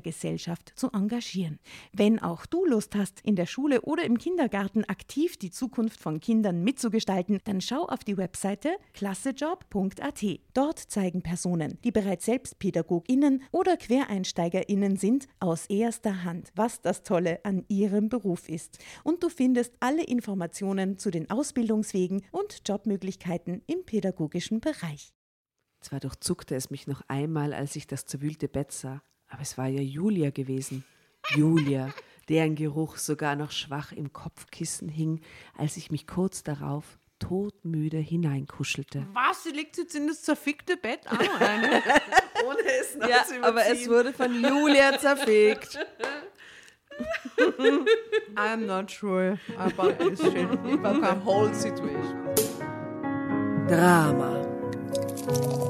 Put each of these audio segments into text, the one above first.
Gesellschaft zu engagieren. Wenn auch du Lust hast, in der Schule oder im Kindergarten aktiv die Zukunft von Kindern mitzugestalten, dann schau auf die Webseite klassejob.at. Dort zeigen Personen, die bereits selbst PädagogInnen oder QuereinsteigerInnen sind, aus erster Hand, was das Tolle an ihrem Beruf ist. Und du findest alle Informationen zu den Ausbildungswegen und Jobmöglichkeiten im pädagogischen Bereich. Zwar durchzuckte es mich noch einmal, als ich das zerwühlte Bett sah, aber es war ja Julia gewesen. Julia, deren Geruch sogar noch schwach im Kopfkissen hing, als ich mich kurz darauf todmüde hineinkuschelte. Was? Sie liegt jetzt in das zerfickte Bett noch rein? Ohne es noch ja, zu aber es wurde von Julia zerfickt. I'm not sure about this shit, about the whole situation. Drama.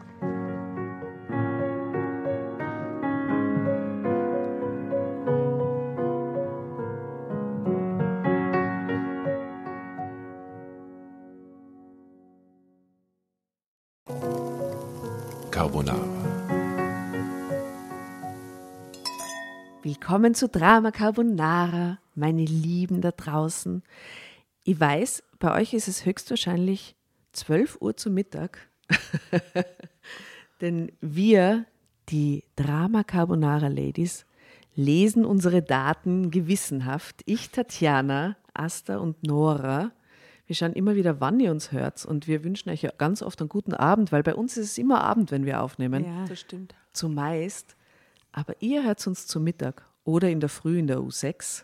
Willkommen zu Drama Carbonara, meine Lieben da draußen. Ich weiß, bei euch ist es höchstwahrscheinlich 12 Uhr zu Mittag, denn wir, die Drama Carbonara Ladies, lesen unsere Daten gewissenhaft. Ich, Tatjana, Asta und Nora wir schauen immer wieder, wann ihr uns hört und wir wünschen euch ja ganz oft einen guten Abend, weil bei uns ist es immer Abend, wenn wir aufnehmen. Ja, das stimmt. Zumeist. Aber ihr hört uns zu Mittag oder in der Früh in der U6.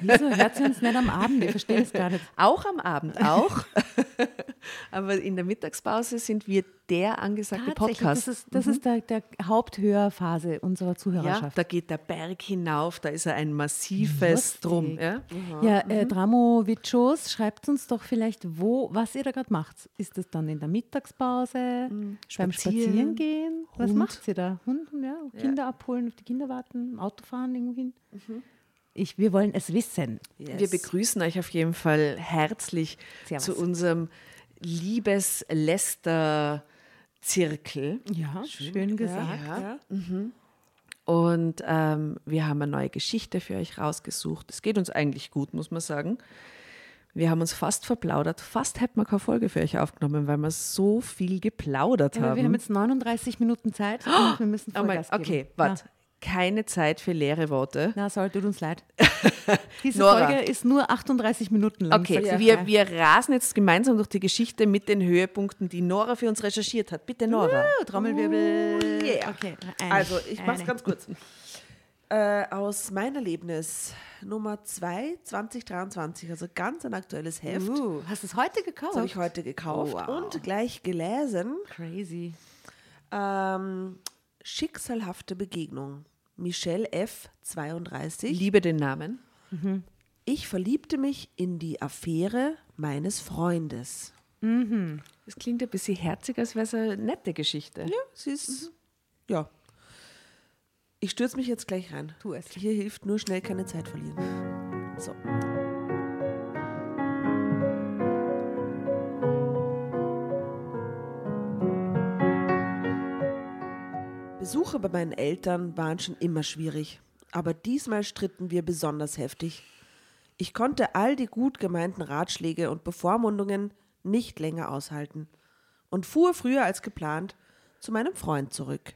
Wieso hört sie uns nicht am Abend? Ich verstehe es gar nicht. Auch am Abend, auch. Aber in der Mittagspause sind wir der angesagte Podcast. Das ist, das mhm. ist der, der, Haupthörphase unserer Zuhörerschaft. Ja, da geht der Berg hinauf, da ist er ein massives Lustig. Drum. Ja, ja äh, mhm. Dramovichos, schreibt uns doch vielleicht, wo, was ihr da gerade macht. Ist das dann in der Mittagspause, mhm. beim Spazierengehen? Was macht ihr da? Hund, ja, Kinder ja. abholen, auf die Kinder warten, Auto fahren irgendwo hin? Mhm. Ich, wir wollen es wissen. Yes. Wir begrüßen euch auf jeden Fall herzlich Servus. zu unserem Liebesläster-Zirkel. Ja, schön, schön gesagt. Ja. Ja. Mhm. Und ähm, wir haben eine neue Geschichte für euch rausgesucht. Es geht uns eigentlich gut, muss man sagen. Wir haben uns fast verplaudert. Fast hätten wir keine Folge für euch aufgenommen, weil wir so viel geplaudert ja, haben. Wir haben jetzt 39 Minuten Zeit und wir müssen Vollgas oh mein, Okay, warte. Keine Zeit für leere Worte. Na, soll, tut uns leid. Diese Nora. Folge ist nur 38 Minuten lang. Okay, ja. wir, wir rasen jetzt gemeinsam durch die Geschichte mit den Höhepunkten, die Nora für uns recherchiert hat. Bitte, Nora. Uh, Trommelwirbel. Uh, yeah. Okay, eine, also, ich mache es ganz kurz. Äh, aus meinem Erlebnis Nummer 2, 2023, also ganz ein aktuelles Heft. Uh, hast du es heute gekauft? Das habe ich heute gekauft oh, wow. und gleich gelesen. Crazy. Ähm, Schicksalhafte Begegnung. Michelle F. 32. Liebe den Namen. Mhm. Ich verliebte mich in die Affäre meines Freundes. Das klingt ein bisschen herzig, als wäre es eine nette Geschichte. Ja, sie ist. Ja. Ich stürze mich jetzt gleich rein. Tu es. Hier hilft nur schnell keine Zeit verlieren. So. Besuche bei meinen Eltern waren schon immer schwierig, aber diesmal stritten wir besonders heftig. Ich konnte all die gut gemeinten Ratschläge und Bevormundungen nicht länger aushalten und fuhr früher als geplant zu meinem Freund zurück.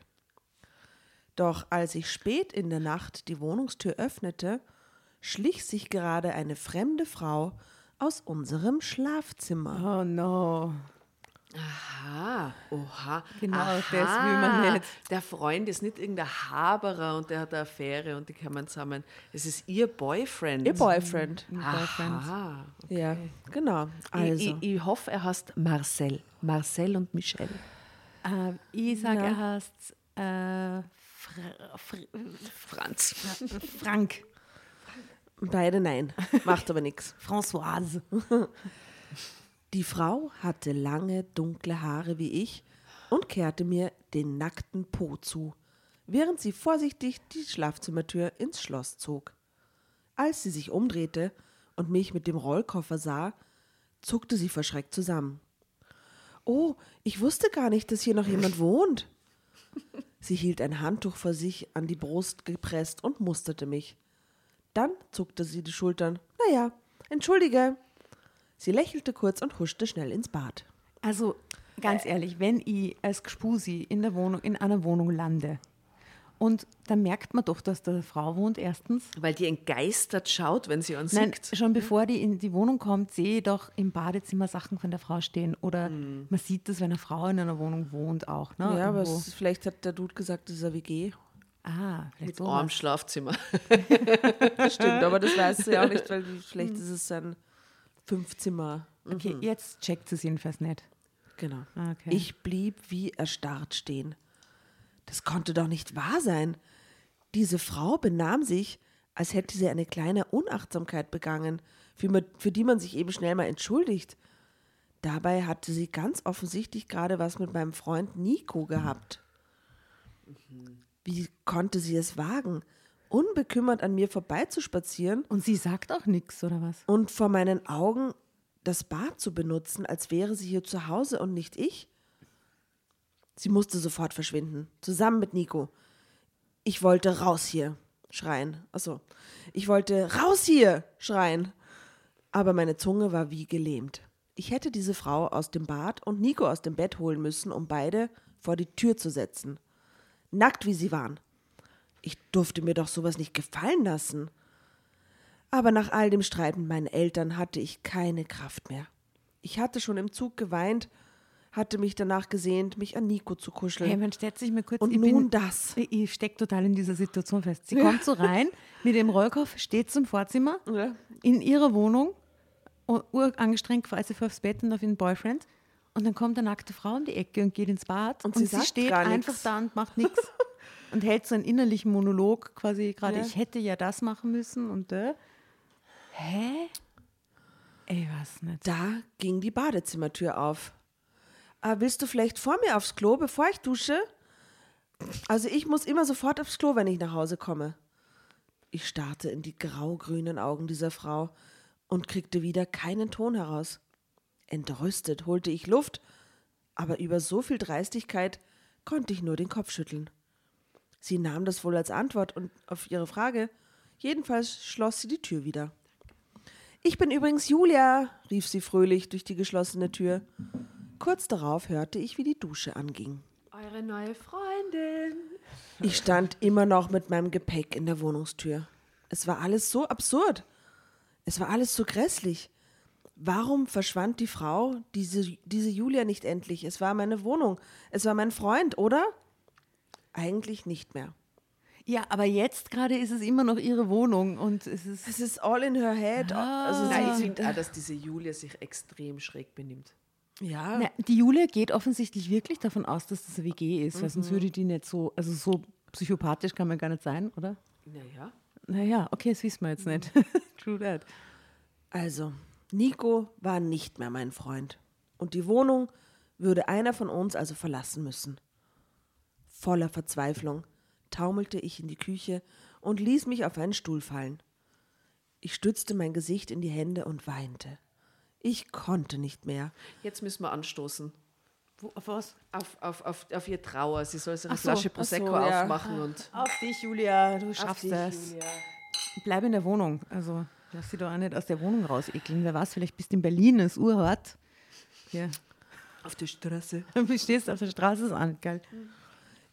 Doch als ich spät in der Nacht die Wohnungstür öffnete, schlich sich gerade eine fremde Frau aus unserem Schlafzimmer. Oh no. Aha, oha. Genau, Aha. das will man nicht. Der Freund ist nicht irgendein Haberer und der hat eine Affäre und die kommen zusammen. Es ist ihr Boyfriend. Ihr Boyfriend. Aha. Ja, genau. Also, Ich, ich, ich hoffe, er heißt Marcel. Marcel und Michel. Äh, ich sage, er heißt äh, Fra Fr Franz. Frank. beide nein. Macht aber nichts. Françoise. Die Frau hatte lange, dunkle Haare wie ich und kehrte mir den nackten Po zu, während sie vorsichtig die Schlafzimmertür ins Schloss zog. Als sie sich umdrehte und mich mit dem Rollkoffer sah, zuckte sie verschreckt zusammen. Oh, ich wusste gar nicht, dass hier noch jemand wohnt. Sie hielt ein Handtuch vor sich an die Brust gepresst und musterte mich. Dann zuckte sie die Schultern. Naja, entschuldige. Sie lächelte kurz und huschte schnell ins Bad. Also, ganz ehrlich, wenn ich als Gspusi in der Wohnung, in einer Wohnung lande und dann merkt man doch, dass da eine Frau wohnt, erstens. Weil die entgeistert schaut, wenn sie uns Nein, sieht. schon bevor die in die Wohnung kommt, sehe ich doch im Badezimmer Sachen von der Frau stehen. Oder man sieht das, wenn eine Frau in einer Wohnung wohnt, auch. Ne? ja, aber es, vielleicht hat der Dude gesagt, das ist eine WG. ah, vielleicht Mit so. arm Schlafzimmer. Stimmt, aber das weiß sie ja auch nicht, weil vielleicht ist es ein Fünfzimmer. Okay, jetzt checkt sie es jedenfalls nicht. Genau. Okay. Ich blieb wie erstarrt stehen. Das konnte doch nicht wahr sein. Diese Frau benahm sich, als hätte sie eine kleine Unachtsamkeit begangen, für, für die man sich eben schnell mal entschuldigt. Dabei hatte sie ganz offensichtlich gerade was mit meinem Freund Nico gehabt. Wie konnte sie es wagen, unbekümmert an mir vorbeizuspazieren Und sie sagt auch nichts, oder was? und vor meinen Augen das Bad zu benutzen, als wäre sie hier zu Hause und nicht ich? Sie musste sofort verschwinden, zusammen mit Nico. Ich wollte raus hier, schreien. Achso. Ich wollte raus hier, schreien. Aber meine Zunge war wie gelähmt. Ich hätte diese Frau aus dem Bad und Nico aus dem Bett holen müssen, um beide vor die Tür zu setzen. Nackt wie sie waren. Ich durfte mir doch sowas nicht gefallen lassen. Aber nach all dem Streit mit meinen Eltern hatte ich keine Kraft mehr. Ich hatte schon im Zug geweint, hatte mich danach gesehnt, mich an Nico zu kuscheln. Hey, man stellt sich mal kurz. Und nun bin, das. Ich, stecke total in dieser Situation fest. Sie kommt so rein mit dem Rollkoffer, steht zum Vorzimmer Ja. in ihrer Wohnung, urangestrengt, quasi sie vor aufs Bett und auf ihren Boyfriend. Und dann kommt eine nackte Frau um die Ecke und geht ins Bad. Und Und, sie sie, steht einfach da und macht nichts. und hält so einen innerlichen Monolog quasi gerade, Ja. ich hätte ja das machen müssen und äh. Hä? Ich weiß nicht. Da ging die Badezimmertür auf. Ah, willst du vielleicht vor mir aufs Klo, bevor ich dusche? Also ich muss immer sofort aufs Klo, wenn ich nach Hause komme. Ich starrte in die grau-grünen Augen dieser Frau und kriegte wieder keinen Ton heraus. Entrüstet holte ich Luft, aber über so viel Dreistigkeit konnte ich nur den Kopf schütteln. Sie nahm das wohl als Antwort und auf ihre Frage. Jedenfalls schloss sie die Tür wieder. Ich bin übrigens Julia, rief sie fröhlich durch die geschlossene Tür. Kurz darauf hörte ich, wie die Dusche anging. Eure neue Freundin. Ich stand immer noch mit meinem Gepäck in der Wohnungstür. Es war alles so absurd. Es war alles so grässlich. Warum verschwand die Frau, diese, diese Julia, nicht endlich? Es war meine Wohnung. Es war mein Freund, oder? Eigentlich nicht mehr. Ja, aber jetzt gerade ist es immer noch ihre Wohnung und es ist. Es ist all in her head. Also Nein, ich finde auch, dass diese Julia sich extrem schräg benimmt. ja. Na, die Julia geht offensichtlich wirklich davon aus, dass das eine WG ist, weil sonst Mhm. würde die nicht so, also so psychopathisch kann man gar nicht sein, oder? Naja. naja, okay, das wissen wir jetzt nicht. True that. Also, Nico war nicht mehr mein Freund. Und die Wohnung würde einer von uns also verlassen müssen. Voller Verzweiflung taumelte ich in die Küche und ließ mich auf einen Stuhl fallen. Ich stützte mein Gesicht in die Hände und weinte. Ich konnte nicht mehr. Jetzt müssen wir anstoßen. Wo, auf was? Auf, auf, auf, auf ihr Trauer. Sie soll sich eine Ach so, Flasche so, Prosecco ja. aufmachen und. Auf dich, Julia, du schaffst dich, das. Julia. Bleib in der Wohnung. Also, lass sie doch auch nicht aus der Wohnung rausekeln. Wer weiß, vielleicht bist du in Berlin, ist urhart. Hier. Auf der Straße. Du stehst auf der Straße an, gell?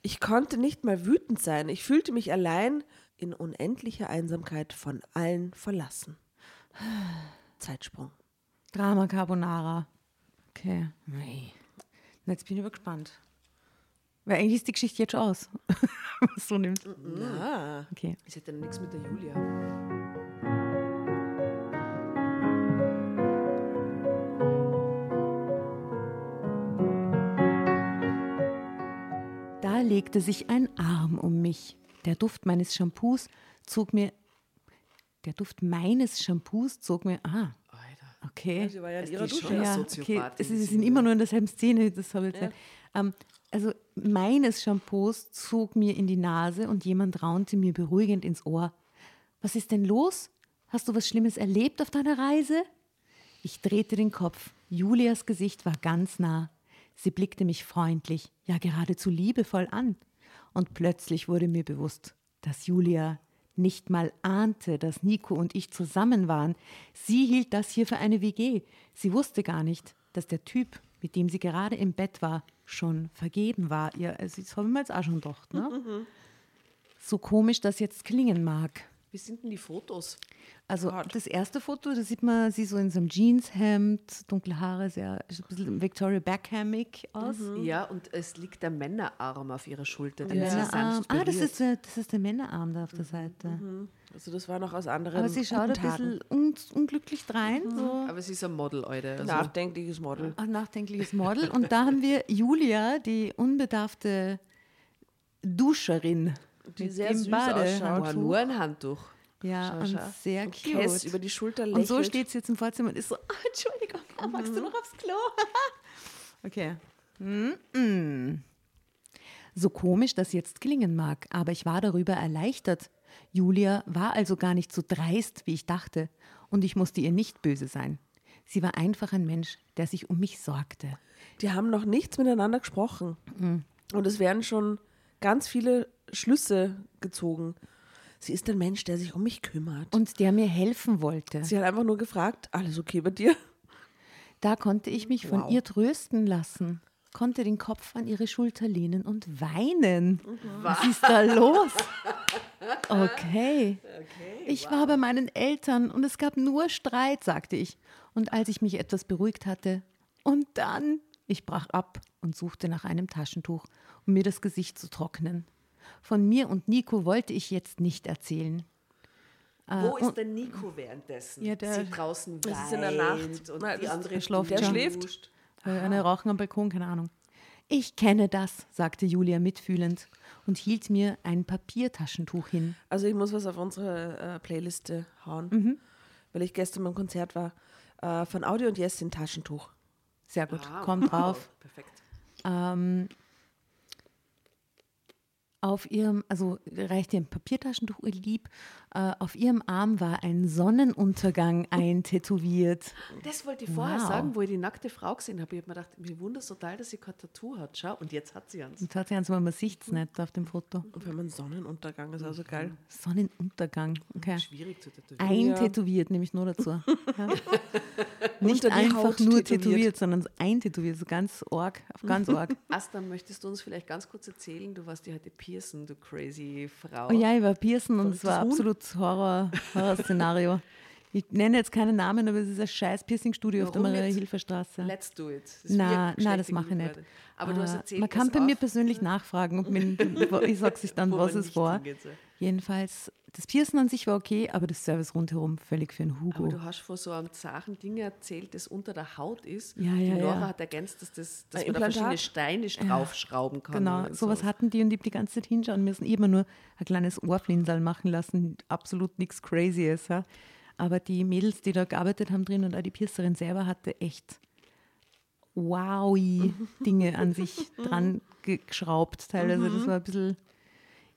Ich konnte nicht mal wütend sein. Ich fühlte mich allein in unendlicher Einsamkeit von allen verlassen. Zeitsprung. Drama Carbonara. Okay. Nee. Na, Jetzt bin ich aber gespannt. Weil eigentlich ist die Geschichte jetzt schon aus. Was du nimmst. Ah. Okay. Es hätte ja nichts mit der Julia. Legte sich ein Arm um mich. Der Duft meines Shampoos zog mir. Der Duft meines Shampoos zog mir. Ah, Alter. okay. Sie war ja in Ist ihrer Dusche. ja, okay. Es ist sind wieder. immer nur in derselben Szene, das habe ich jetzt nicht. Ähm, also meines Shampoos zog mir in die Nase und jemand raunte mir beruhigend ins Ohr. Was ist denn los? Hast du was Schlimmes erlebt auf deiner Reise? Ich drehte den Kopf. Julias Gesicht war ganz nah. Sie blickte mich freundlich, ja geradezu liebevoll an. Und plötzlich wurde mir bewusst, dass Julia nicht mal ahnte, dass Nico und ich zusammen waren. Sie hielt das hier für eine WG. Sie wusste gar nicht, dass der Typ, mit dem sie gerade im Bett war, schon vergeben war. Ja, also das habe ich mir jetzt auch schon gedacht. Ne? So komisch das jetzt klingen mag. Wie sind denn die Fotos? Also das erste Foto, da sieht man sie so in so einem Jeanshemd, dunkle Haare, sehr ein bisschen Victoria Beckhamig aus. Ja, und es liegt der Männerarm auf ihrer Schulter. Der Männerarm. Ah, das ist, der, das ist der Männerarm da auf der Seite. Also das war noch aus anderen Aber sie schaut ein bisschen un unglücklich drein, so Aber sie ist ein Model, Alter. Also, Nachdenkliches Model. ein nachdenkliches Model. Und da haben wir Julia, die unbedarfte Duscherin. Die mit sehr süß Badehandtuch. ausschaut. war nur ein Handtuch. Ja, Schau, und schau. sehr Und cute. Cass über die Schulter Und so lächelt. steht sie jetzt im Vorzimmer und ist so, ah, Entschuldigung, ah, magst du noch aufs Klo? okay. Mm-mm. So komisch das jetzt klingen mag, aber ich war darüber erleichtert. Julia war also gar nicht so dreist, wie ich dachte, und ich musste ihr nicht böse sein. Sie war einfach ein Mensch, der sich um mich sorgte. Die haben noch nichts miteinander gesprochen. Mhm. Und es werden schon ganz viele Schlüsse gezogen. Sie ist ein Mensch, der sich um mich kümmert. Und der mir helfen wollte. sie hat einfach nur gefragt, alles okay bei dir? Da konnte ich mich von Wow. ihr trösten lassen, konnte den Kopf an ihre Schulter lehnen und weinen. Was ist da los? Okay. Ich war bei meinen Eltern und es gab nur Streit, sagte ich. Und als ich mich etwas beruhigt hatte, und dann, ich brach ab und suchte nach einem Taschentuch, um mir das Gesicht zu trocknen. Von mir und Nico wollte ich jetzt nicht erzählen. Wo ist der Nico währenddessen? Ja, der- sie draußen Das ist in der weint Nacht. und Nein, die andere der schläft Der schläft. Äh, Eine Rauchen am Balkon, keine Ahnung. Ich kenne das, sagte Julia mitfühlend und hielt mir ein Papiertaschentuch hin. Also ich muss was auf unsere äh, Playliste hauen, Mhm. weil ich gestern beim Konzert war. Äh, von Audi und Yes ein Taschentuch. Sehr gut, Ah, komm drauf. Perfekt. Ähm, auf ihrem, also reicht ihr ein Papiertaschentuch, ihr Lieb. Äh, auf ihrem Arm war ein Sonnenuntergang eintätowiert. Das wollte ich vorher Wow. sagen, wo ich die nackte Frau gesehen habe. Ich habe mir gedacht, mir wundert total, dass sie kein Tattoo hat. Schau, und jetzt hat sie eins. Und hat sie eins, aber man sieht es nicht auf dem Foto. Und wenn man Sonnenuntergang ist, also geil. Sonnenuntergang, okay. Schwierig zu tätowieren. Eintätowiert, nehme ich nur dazu. Ja. Nicht einfach Haut nur tätowiert. tätowiert, sondern so eintätowiert, so ganz arg, auf ganz arg. Asta, möchtest du uns vielleicht ganz kurz erzählen, du warst ja heute Piercen, du crazy Frau. Oh ja, ich war Piercen und es war Huhn. Absolut Horror, Horror-Szenario. Ich nenne jetzt keinen Namen, aber es ist ein scheiß Piercing-Studio auf der Warum Maria nicht? Hilfer-Straße. Let's do it. Das na, eine das mache ich nicht. Aber du hast Äh, erzählt, Man kann bei mir persönlich nachfragen, ob man, ich sage sich dann, was es war. Jedenfalls, das Piercen an sich war okay, aber das Service rundherum völlig für einen Hugo. Aber du hast vor so einem zachen Ding erzählt, das unter der Haut ist. Ja, Die ja, Nora ja. hat ergänzt, dass, das, dass man da verschiedene? Steine draufschrauben kann. Genau, sowas so. hatten die und ich hab die ganze Zeit hinschauen müssen. Mir nur ein kleines Ohrflinsal machen lassen, absolut nichts Crazyes. Ja. Aber die Mädels, die da gearbeitet haben drin und auch die Piercerin selber hatte echt wowy Dinge an sich dran ge- geschraubt teilweise. Das war ein bisschen,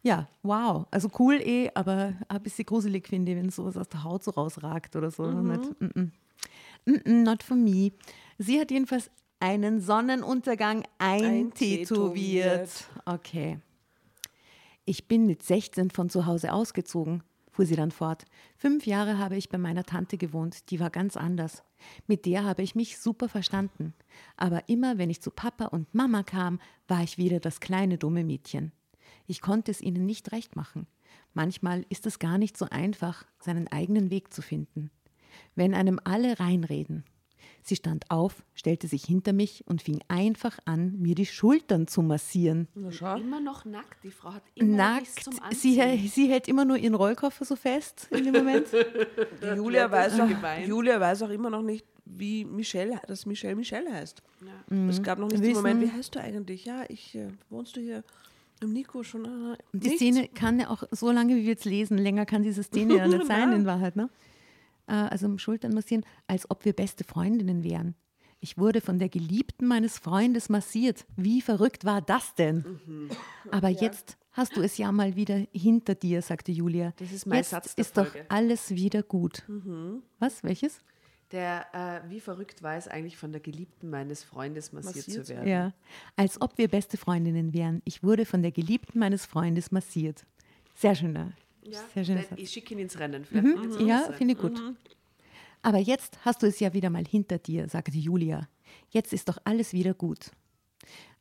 ja, wow. Also cool eh, aber ein bisschen gruselig finde ich, wenn sowas aus der Haut so rausragt oder so. Nicht, mm -mm. Mm -mm, not for me. Sie hat jedenfalls einen Sonnenuntergang eintätowiert. Eintätowiert. Okay. Ich bin mit 16 von zu Hause ausgezogen, fuhr sie dann fort. Fünf Jahre habe ich bei meiner Tante gewohnt, die war ganz anders. Mit der habe ich mich super verstanden. Aber immer, wenn ich zu Papa und Mama kam, war ich wieder das kleine dumme Mädchen. Ich konnte es ihnen nicht recht machen. Manchmal ist es gar nicht so einfach, seinen eigenen Weg zu finden. Wenn einem alle reinreden. Sie stand auf, stellte sich hinter mich und fing einfach an, mir die Schultern zu massieren. Na. Immer noch nackt. Die Frau hat immer Nackt. zum Sie, Anziehen. hä- sie hält immer nur ihren Rollkoffer so fest in dem Moment. Die Julia weiß, auch. Julia weiß auch immer noch nicht, wie Michelle, dass Michelle Michelle heißt. Es gab noch nicht Wir den Moment, wie heißt du eigentlich? Ja, ich, äh, wohnst du hier im Nico schon? Und die nichts? Szene kann ja auch so lange, wie wir jetzt lesen, länger kann diese Szene ja nicht sein in Wahrheit. Ne? Äh, Also um Schultern massieren, als ob wir beste Freundinnen wären. Ich wurde von der Geliebten meines Freundes massiert. Wie verrückt war das denn? Mhm. Aber jetzt hast du es ja mal wieder hinter dir, sagte Julia. Das ist mein jetzt Satz der ist doch Folge. alles wieder gut. Mhm. Was? Welches? Der, äh, wie verrückt war es eigentlich, von der Geliebten meines Freundes massiert, Massiert zu zu werden. Ja, als ob wir beste Freundinnen wären. Ich wurde von der Geliebten meines Freundes massiert. Sehr schöner, sehr schöner Nein, Satz. Ich schicke ihn ins Rennen. Mhm. Ja, finde ich gut. Aber jetzt hast du es ja wieder mal hinter dir, sagte Julia. Jetzt ist doch alles wieder gut.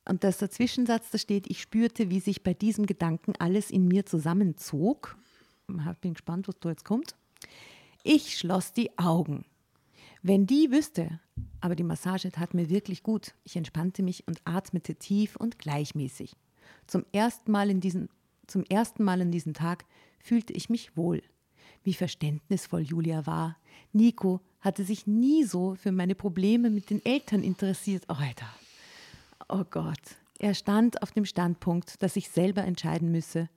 Und das der Zwischensatz, da steht, ich spürte, wie sich bei diesem Gedanken alles in mir zusammenzog. Bin gespannt, was da jetzt kommt. Ich schloss die Augen. Wenn die wüsste, aber die Massage tat mir wirklich gut. Ich entspannte mich und atmete tief und gleichmäßig. Zum ersten Mal, in diesen, zum ersten Mal an diesem Tag fühlte ich mich wohl. Wie verständnisvoll Julia war. Nico hatte sich nie so für meine Probleme mit den Eltern interessiert. Oh, Alter. Oh Gott. Er stand auf dem Standpunkt, dass ich selber entscheiden müsse,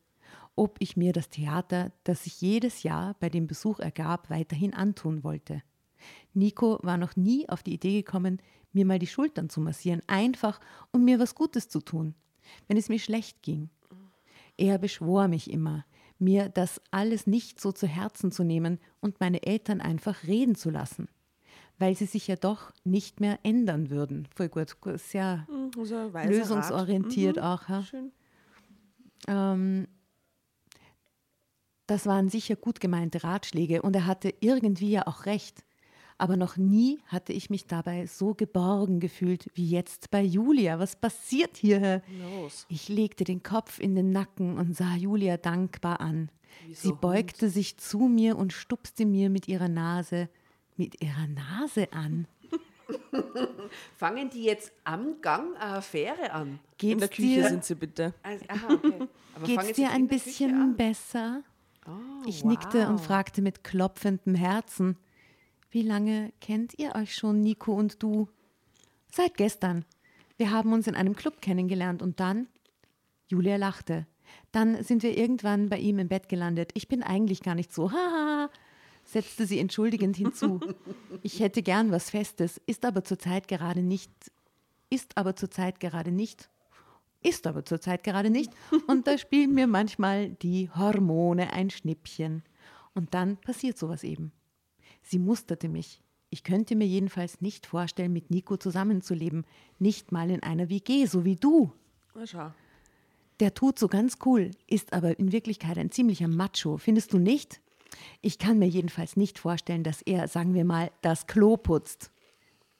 ob ich mir das Theater, das sich jedes Jahr bei dem Besuch ergab, weiterhin antun wollte. Nico war noch nie auf die Idee gekommen, mir mal die Schultern zu massieren, einfach um mir was Gutes zu tun, wenn es mir schlecht ging. Er beschwor mich immer, mir das alles nicht so zu Herzen zu nehmen und meine Eltern einfach reden zu lassen, weil sie sich ja doch nicht mehr ändern würden. Voll gut, sehr Mhm, also lösungsorientiert Rat. auch. Ja. Mhm. Ähm, das waren sicher gut gemeinte Ratschläge und er hatte irgendwie ja auch recht. Aber noch nie hatte ich mich dabei so geborgen gefühlt wie jetzt bei Julia. Was passiert hier? Los. Ich legte den Kopf in den Nacken und sah Julia dankbar an. Sie so beugte sich zu mir und stupste mir mit ihrer Nase, mit ihrer Nase an. Fangen die jetzt am Gang eine Affäre an? In der Geht's Küche dir, sind sie bitte. Also, aha, okay. Geht's sie dir ein bisschen besser? Oh, Ich nickte und wow. fragte mit klopfendem Herzen, wie lange kennt ihr euch schon, Nico und du? Seit gestern. Wir haben uns in einem Club kennengelernt und dann? Julia lachte. Dann sind wir irgendwann bei ihm im Bett gelandet. Ich bin eigentlich gar nicht so, haha, setzte sie entschuldigend hinzu. Ich hätte gern was Festes, ist aber zurzeit gerade nicht, ist aber zurzeit gerade nicht ist aber zurzeit gerade nicht. Und da spielen mir manchmal die Hormone ein Schnippchen. Und dann passiert sowas eben. Sie musterte mich. Ich könnte mir jedenfalls nicht vorstellen, mit Nico zusammenzuleben. Nicht mal in einer WG, so wie du. Na schau. Der tut so ganz cool, ist aber in Wirklichkeit ein ziemlicher Macho. Findest du nicht? Ich kann mir jedenfalls nicht vorstellen, dass er, sagen wir mal, das Klo putzt.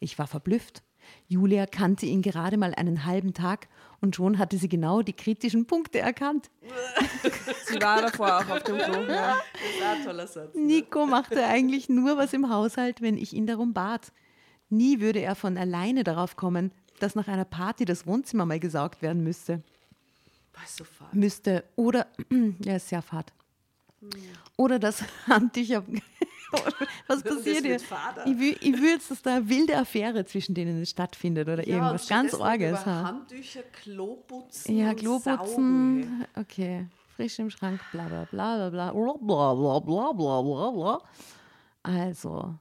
Ich war verblüfft. Julia kannte ihn gerade mal einen halben Tag und schon hatte sie genau die kritischen Punkte erkannt. Sie war davor auch auf dem Klo. Ja. Das war ein toller Satz. Nico machte eigentlich nur was im Haushalt, wenn ich ihn darum bat. Nie würde er von alleine darauf kommen, dass nach einer Party das Wohnzimmer mal gesaugt werden müsste. War so fad. Müsste. Oder, ja, ist sehr fad. Oder das Handtücher. Was passiert hier? Ich will, ich will jetzt, dass da eine wilde Affäre zwischen denen stattfindet oder Ja, irgendwas ganz Orges. über Ha? Handtücher, Kloputzen. Ja, Kloputzen. Okay. Frisch im Schrank, bla bla bla bla bla bla bla bla bla bla bla. Also,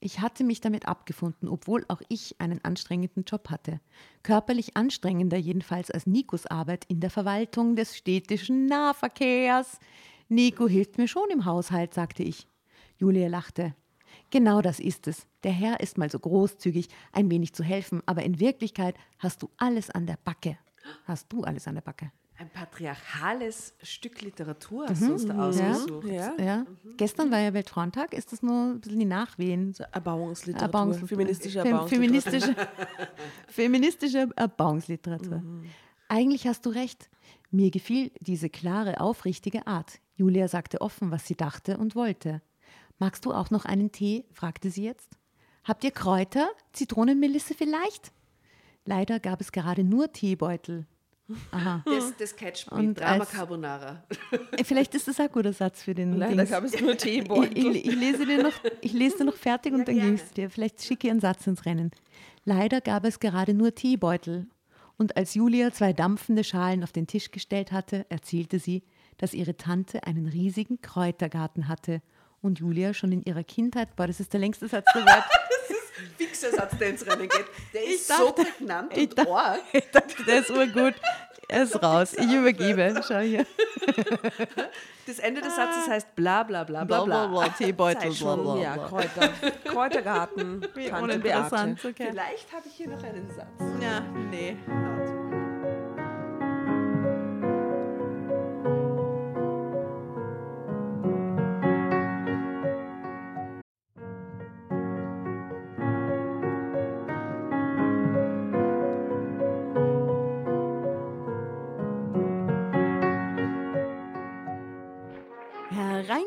ich hatte mich damit abgefunden, obwohl auch ich einen anstrengenden Job hatte. Körperlich anstrengender jedenfalls als Nikos Arbeit in der Verwaltung des städtischen Nahverkehrs. Nico hilft mir schon im Haushalt, sagte ich. Julia lachte. Genau das ist es. Der Herr ist mal so großzügig, ein wenig zu helfen, aber in Wirklichkeit hast du alles an der Backe. Hast du alles an der Backe? Ein patriarchales Stück Literatur hast du uns da ausgesucht. Ja. Ja. Gestern war ja Weltfrauentag. Ist das nur ein bisschen die Nachwehen? Erbauungsliteratur. Erbauungs- Feministische Fem- Erbauungsliteratur. Feministische, feministische Erbauungsliteratur. Eigentlich hast du recht. Mir gefiel diese klare, aufrichtige Art. Julia sagte offen, was sie dachte und wollte. Magst du auch noch einen Tee? fragte sie jetzt. Habt ihr Kräuter? Zitronenmelisse vielleicht? Leider gab es gerade nur Teebeutel. Aha. Das, das. Und Drama als- Carbonara. Äh, Vielleicht ist das ein guter Satz für den Leider Dings. gab es nur Teebeutel. ich, ich, lese dir noch, ich lese dir noch fertig und dann gerne. gebe ich dir. Vielleicht schicke ich einen Satz ins Rennen. Leider gab es gerade nur Teebeutel. Und als Julia zwei dampfende Schalen auf den Tisch gestellt hatte, erzählte sie, dass ihre Tante einen riesigen Kräutergarten hatte. Und Julia schon in ihrer Kindheit, boah, das ist der längste Satz der Welt. Fixer Satz, der ins Rennen geht. Der ist dachte- so prägnant ich und dachte- arg. Ich dachte, der ist urgut. Er ist raus. Ich übergebe. Schau hier. Das Ende des Satzes heißt bla bla bla bla bla. Teebeutel, Sei schon, ja, Kräuter. Kräutergarten. Tante Beate. Uninteressant. Okay. Vielleicht habe ich hier noch einen Satz. Ja, nee.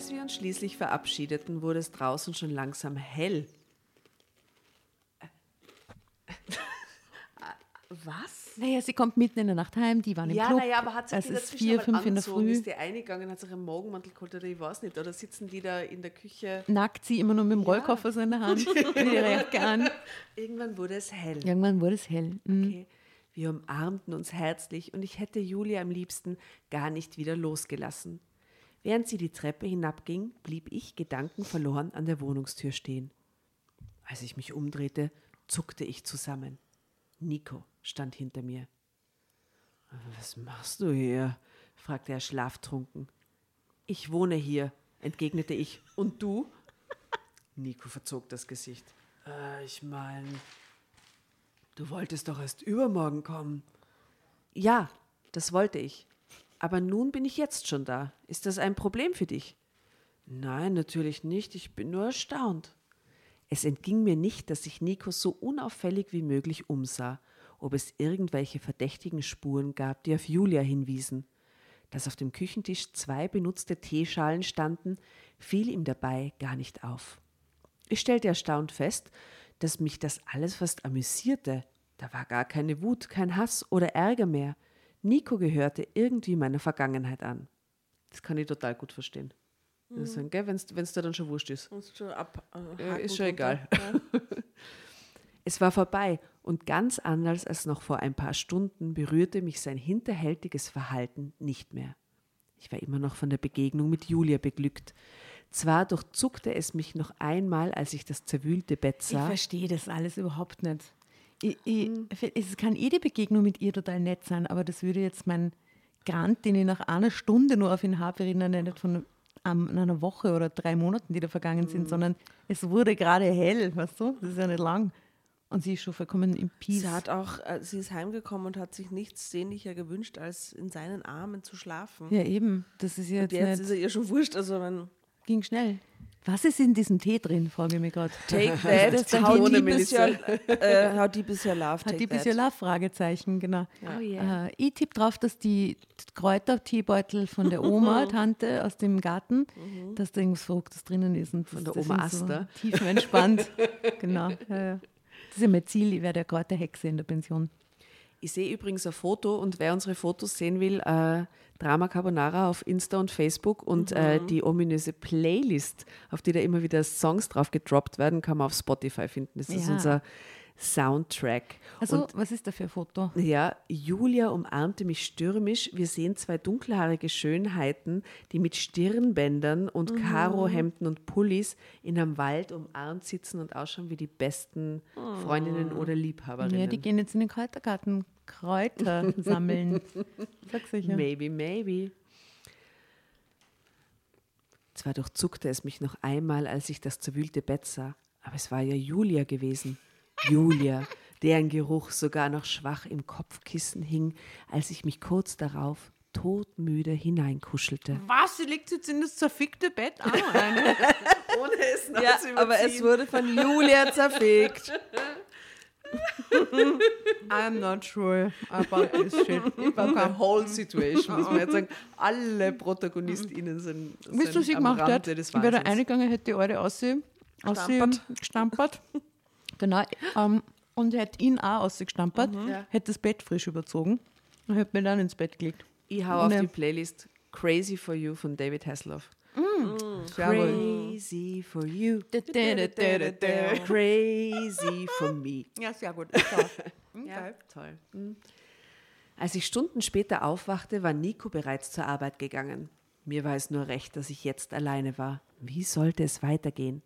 Als wir uns schließlich verabschiedeten, wurde es draußen schon langsam hell. Was? Naja, sie kommt mitten in der Nacht heim, die waren im Ja, Club. naja, aber hat sich es die ist vier, fünf in der? Früh. Ist die eingegangen, hat sich einen Morgenmantel geholt oder ich weiß nicht. Oder sitzen die da in der Küche? Nackt sie immer nur mit dem Rollkoffer so in der Hand. Irgendwann wurde es hell. Irgendwann wurde es hell. Mhm. Okay. Wir umarmten uns herzlich und ich hätte Julia am liebsten gar nicht wieder losgelassen. Während sie die Treppe hinabging, blieb ich gedankenverloren an der Wohnungstür stehen. Als ich mich umdrehte, zuckte ich zusammen. Nico stand hinter mir. Was machst du hier? fragte er schlaftrunken. Ich wohne hier, entgegnete ich. Und du? Nico verzog das Gesicht. Äh, ich meine, du wolltest doch erst übermorgen kommen. Ja, das wollte ich. Aber nun bin ich jetzt schon da. Ist das ein Problem für dich? Nein, natürlich nicht. Ich bin nur erstaunt. Es entging mir nicht, dass sich Nico so unauffällig wie möglich umsah, ob es irgendwelche verdächtigen Spuren gab, die auf Julia hinwiesen. Dass auf dem Küchentisch zwei benutzte Teeschalen standen, fiel ihm dabei gar nicht auf. Ich stellte erstaunt fest, dass mich das alles fast amüsierte. Da war gar keine Wut, kein Hass oder Ärger mehr. Nico gehörte irgendwie meiner Vergangenheit an. Das kann ich total gut verstehen. Mhm. Also, Wenn es dir dann schon wurscht ist. Ist schon, ab, äh, Ja, ist schon egal. Es war vorbei und ganz anders als noch vor ein paar Stunden berührte mich sein hinterhältiges Verhalten nicht mehr. Ich war immer noch von der Begegnung mit Julia beglückt. Zwar durchzuckte es mich noch einmal, als ich das zerwühlte Bett Ich sah. verstehe das alles überhaupt nicht. Ich, ich, Es kann jede Begegnung mit ihr total nett sein, aber das würde jetzt mein Grant, den ich nach einer Stunde nur auf ihn habe, erinnern, nicht von ähm, einer Woche oder drei Monaten, die da vergangen sind, sondern es wurde gerade hell, weißt du? Das ist ja nicht lang. Und sie ist schon vollkommen im Peace. Sie hat auch, äh, sie ist heimgekommen und hat sich nichts sehnlicher gewünscht, als in seinen Armen zu schlafen. ja, eben. Das ist ja und jetzt, jetzt nicht, ist er ihr schon wurscht. Also man ging schnell. Was ist in diesem Tee drin, frage ich mich gerade. take das that, dann how die deep is your, äh, how deep is your love, Hat take die that. bisschen Love? Fragezeichen, genau. Oh yeah. Äh, ich tippe drauf, dass die Kräuterteebeutel von der Oma, Tante aus dem Garten, dass da irgendwas Verrücktes drinnen ist. Und Von der das Oma Asta. So tiefenentspannt. genau. Ja, ja. Das ist ja mein Ziel, ich werde ja Kräuterhexe in der Pension. Ich sehe übrigens ein Foto und wer unsere Fotos sehen will, äh, Drama Carbonara auf Insta und Facebook und äh, die ominöse Playlist, auf die da immer wieder Songs drauf gedroppt werden, kann man auf Spotify finden. Das ist Ja. unser Soundtrack. Also, und was ist da für ein Foto? ja, Julia umarmte mich stürmisch. Wir sehen zwei dunkelhaarige Schönheiten, die mit Stirnbändern und Karohemden und Pullis in einem Wald umarmt sitzen und ausschauen wie die besten Freundinnen oder Liebhaberinnen. Ja, die gehen jetzt in den Kräutergarten Kräuter sammeln. Sag's sicher. Maybe, maybe. Zwar durchzuckte es mich noch einmal, als ich das zerwühlte Bett sah, aber es war ja Julia gewesen. Julia, deren Geruch sogar noch schwach im Kopfkissen hing, als ich mich kurz darauf todmüde hineinkuschelte. Was? Sie liegt jetzt in das zerfickte Bett? Ah, eine. Ohne es Ja, aber es wurde von Julia zerfegt. I'm not sure about this shit. The whole situation, muss man jetzt sagen. Alle ProtagonistInnen sind, Wisst du, sind sie am gemacht hat? Rande des Ich wäre da Wahnsinns. eingegangen, hätte die alte aussehen, aussehen gestampert. Genau. Ähm, und hätte ihn auch ausgestampert, Ja. hätte das Bett frisch überzogen und hätte mir dann ins Bett gelegt. Ich hau auf die Playlist Crazy for You von David Hasselhoff. Sehr wohl. Crazy for you. Ja, Crazy for me. sehr gut. Ja, toll. Mhm. Als ich Stunden später aufwachte, war Nico bereits zur Arbeit gegangen. Mir war es nur recht, dass ich jetzt alleine war. Wie sollte es weitergehen?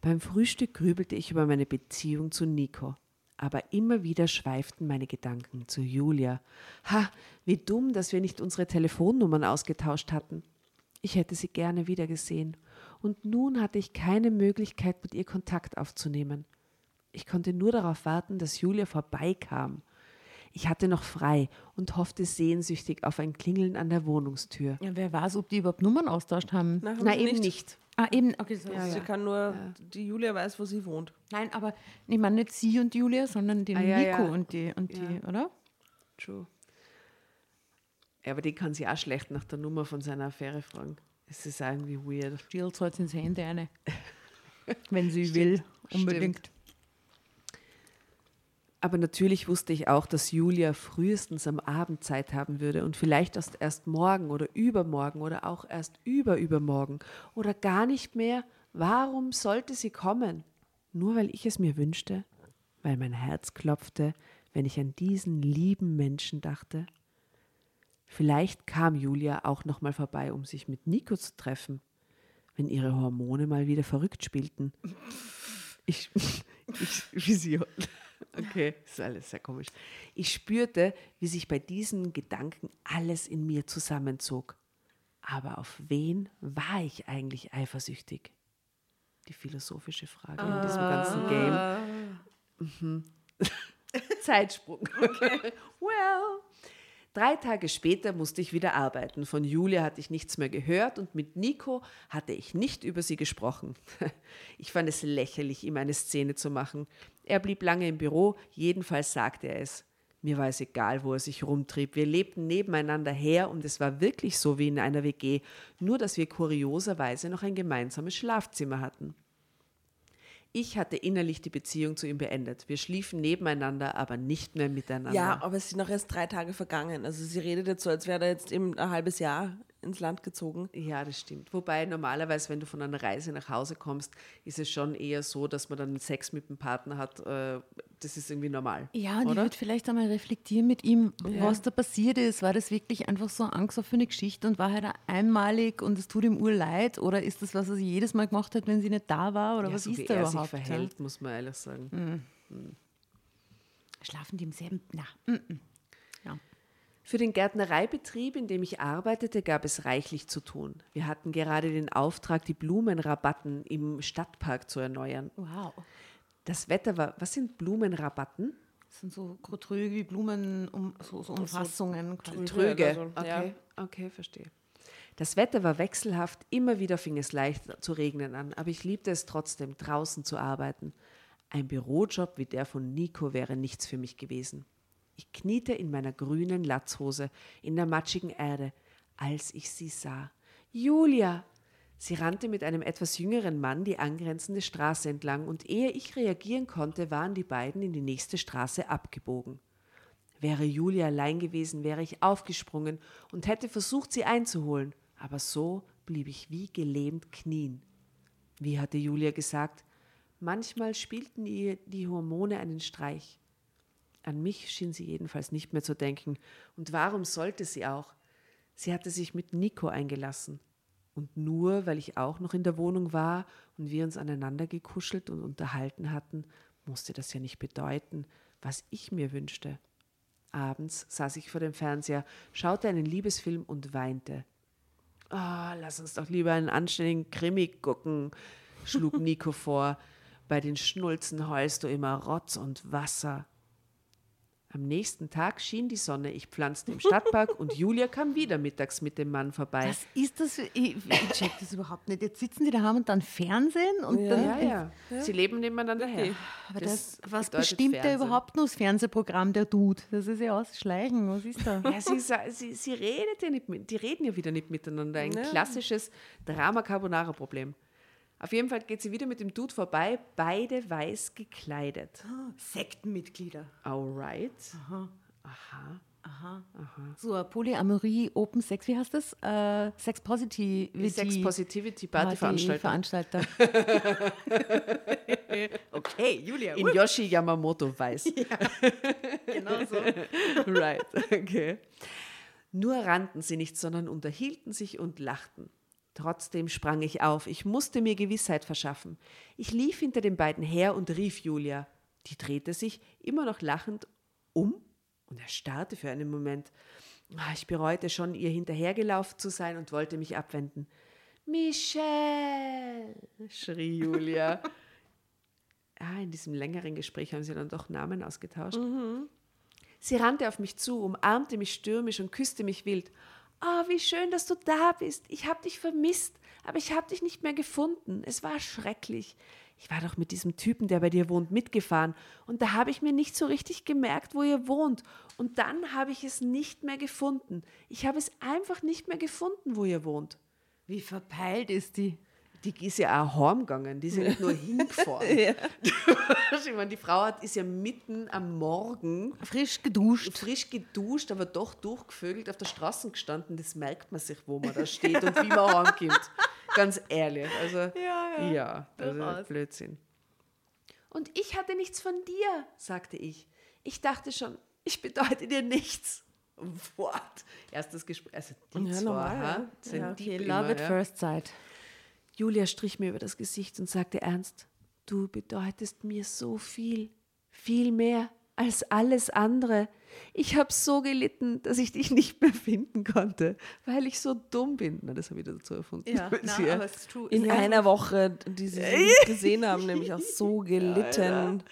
Beim Frühstück grübelte ich über meine Beziehung zu Nico. Aber immer wieder schweiften meine Gedanken zu Julia. Ha, wie dumm, dass wir nicht unsere Telefonnummern ausgetauscht hatten. Ich hätte sie gerne wiedergesehen. Und nun hatte ich keine Möglichkeit, mit ihr Kontakt aufzunehmen. Ich konnte nur darauf warten, dass Julia vorbeikam. Ich hatte noch frei und hoffte sehnsüchtig auf ein Klingeln an der Wohnungstür. Ja, wer weiß, ob die überhaupt Nummern austauscht haben. Na, haben Na, sie eben nicht. Ah, eben. Okay, so. Sie kann nur, die Julia weiß, wo sie wohnt. Nein, aber ich meine nicht sie und Julia, sondern den Ah, ja, Nico ja. und die, und die, oder? True. Ja, aber die kann sie auch schlecht nach der Nummer von seiner Affäre fragen. Es ist irgendwie weird. Stiehlt halt ins Handy eine. Wenn sie will, unbedingt. Aber natürlich wusste ich auch, dass Julia frühestens am Abend Zeit haben würde und vielleicht erst, erst morgen oder übermorgen oder auch erst überübermorgen oder gar nicht mehr. Warum sollte sie kommen? Nur weil ich es mir wünschte? Weil mein Herz klopfte, wenn ich an diesen lieben Menschen dachte? Vielleicht kam Julia auch noch mal vorbei, um sich mit Nico zu treffen, wenn ihre Hormone mal wieder verrückt spielten. Ich, ich Vision. Okay, ist alles sehr komisch. Ich spürte, wie sich bei diesen Gedanken alles in mir zusammenzog. Aber auf wen war ich eigentlich eifersüchtig? Die philosophische Frage in diesem ganzen Game. Mhm. Zeitsprung. Okay. well. Drei Tage später musste ich wieder arbeiten. Von Julia hatte ich nichts mehr gehört und mit Nico hatte ich nicht über sie gesprochen. Ich fand es lächerlich, ihm eine Szene zu machen. Er blieb lange im Büro, jedenfalls sagte er es. Mir war es egal, wo er sich rumtrieb. Wir lebten nebeneinander her und es war wirklich so wie in einer WG, nur dass wir kurioserweise noch ein gemeinsames Schlafzimmer hatten. Ich hatte innerlich die Beziehung zu ihm beendet. Wir schliefen nebeneinander, aber nicht mehr miteinander. Ja, aber es sind noch erst drei Tage vergangen. Also sie redet jetzt so, als wäre er jetzt eben ein halbes Jahr ins Land gezogen. Ja, das stimmt. Wobei normalerweise, wenn du von einer Reise nach Hause kommst, ist es schon eher so, dass man dann Sex mit dem Partner hat. Äh, das ist irgendwie normal. Ja, und oder? ich würde vielleicht einmal reflektieren mit ihm, was da passiert ist. War das wirklich einfach so eine angstoffene Geschichte und war halt einmalig und es tut ihm urleid? Oder ist das, was er jedes Mal gemacht hat, wenn sie nicht da war? Oder ja, was so ist wie da er überhaupt? sich verhält, muss man ehrlich sagen. Schlafen die im selben? Na, mm, mm. Für den Gärtnereibetrieb, in dem ich arbeitete, gab es reichlich zu tun. Wir hatten gerade den Auftrag, die Blumenrabatten im Stadtpark zu erneuern. Wow. Das Wetter war, was sind Blumenrabatten? Das sind so Tröge wie Blumen, um, so, so Umfassungen. quasi. Tröge. oder so, Okay, ja. okay, verstehe. Das Wetter war wechselhaft, immer wieder fing es leicht zu regnen an, aber ich liebte es trotzdem, draußen zu arbeiten. Ein Bürojob wie der von Nico wäre nichts für mich gewesen. Ich kniete in meiner grünen Latzhose in der matschigen Erde, als ich sie sah. Julia! Sie rannte mit einem etwas jüngeren Mann die angrenzende Straße entlang, und ehe ich reagieren konnte, waren die beiden in die nächste Straße abgebogen. Wäre Julia allein gewesen, wäre ich aufgesprungen und hätte versucht, sie einzuholen, aber so blieb ich wie gelähmt knien. Wie hatte Julia gesagt, manchmal spielten ihr die Hormone einen Streich. An mich schien sie jedenfalls nicht mehr zu denken, und warum sollte sie auch? Sie hatte sich mit Nico eingelassen. Und nur weil ich auch noch in der Wohnung war und wir uns aneinander gekuschelt und unterhalten hatten, musste das ja nicht bedeuten, was ich mir wünschte. Abends saß ich vor dem Fernseher, schaute einen Liebesfilm und weinte. Ah, lass uns doch lieber einen anständigen Krimi gucken, schlug Nico vor. Bei den Schnulzen heulst du immer Rotz und Wasser. Am nächsten Tag schien die Sonne, ich pflanzte im Stadtpark und Julia kam wieder mittags mit dem Mann vorbei. Was ist das? Ich, ich check das überhaupt nicht. Jetzt sitzen die daheim und dann Fernsehen und dann. ja, ja, Sie leben nebeneinander her. Aber das, was bedeutet bestimmt der Fernsehen. überhaupt nur das Fernsehprogramm, der Dude? Das ist ja ausschleichen. Was ist da? Ja, sie, sie, sie redet ja nicht mit, die reden ja wieder nicht miteinander. Ein klassisches Drama-Carbonara-Problem. Auf jeden Fall geht sie wieder mit dem Dude vorbei, beide weiß gekleidet. Sektenmitglieder. Alright. So, eine Polyamorie, Open Sex, wie heißt das? Äh, Sex Positivity. Sex Positivity Party Veranstalter. Veranstalter. okay, Julia. In Yoshi Yamamoto weiß. genau so. right, okay. Nur rannten sie nicht, sondern unterhielten sich und lachten. Trotzdem sprang ich auf. Ich musste mir Gewissheit verschaffen. Ich lief hinter den beiden her und rief Julia. Die drehte sich, immer noch lachend, um und erstarrte für einen Moment. Ah, Ich bereute schon, ihr hinterhergelaufen zu sein und wollte mich abwenden. Michelle, schrie Julia. ah, in diesem längeren Gespräch haben sie dann doch Namen ausgetauscht. Sie rannte auf mich zu, umarmte mich stürmisch und küsste mich wild. Oh, wie schön, dass du da bist. Ich habe dich vermisst, aber ich habe dich nicht mehr gefunden. Es war schrecklich. Ich war doch mit diesem Typen, der bei dir wohnt, mitgefahren. Und da habe ich mir nicht so richtig gemerkt, wo ihr wohnt. Und dann habe ich es nicht mehr gefunden. Ich habe es einfach nicht mehr gefunden, wo ihr wohnt. Wie verpeilt ist die? Die ist ja auch heimgegangen, die ist ja nicht nur hingefahren. ich meine, die Frau hat, ist ja mitten am Morgen Frisch geduscht. frisch geduscht, aber doch durchgevögelt auf der Straße gestanden. Das merkt man sich, wo man da steht und wie man heimkommt. Ganz ehrlich. Also, ja, ja. das durchaus. ist Blödsinn. Und ich hatte nichts von dir, sagte ich. Ich dachte schon, ich bedeute dir nichts. What? Erstes Gespräch. Also die Ja, zwei, normal, ja. sind Ja, okay, immer, love at ja. first sight. Julia strich mir über das Gesicht und sagte ernst, du bedeutest mir so viel, viel mehr als alles andere. Ich habe so gelitten, dass ich dich nicht mehr finden konnte, weil ich so dumm bin. Na, das habe ich dazu erfunden. Sie- es ist true. In einer Woche, die sie nicht gesehen haben, nämlich auch so gelitten.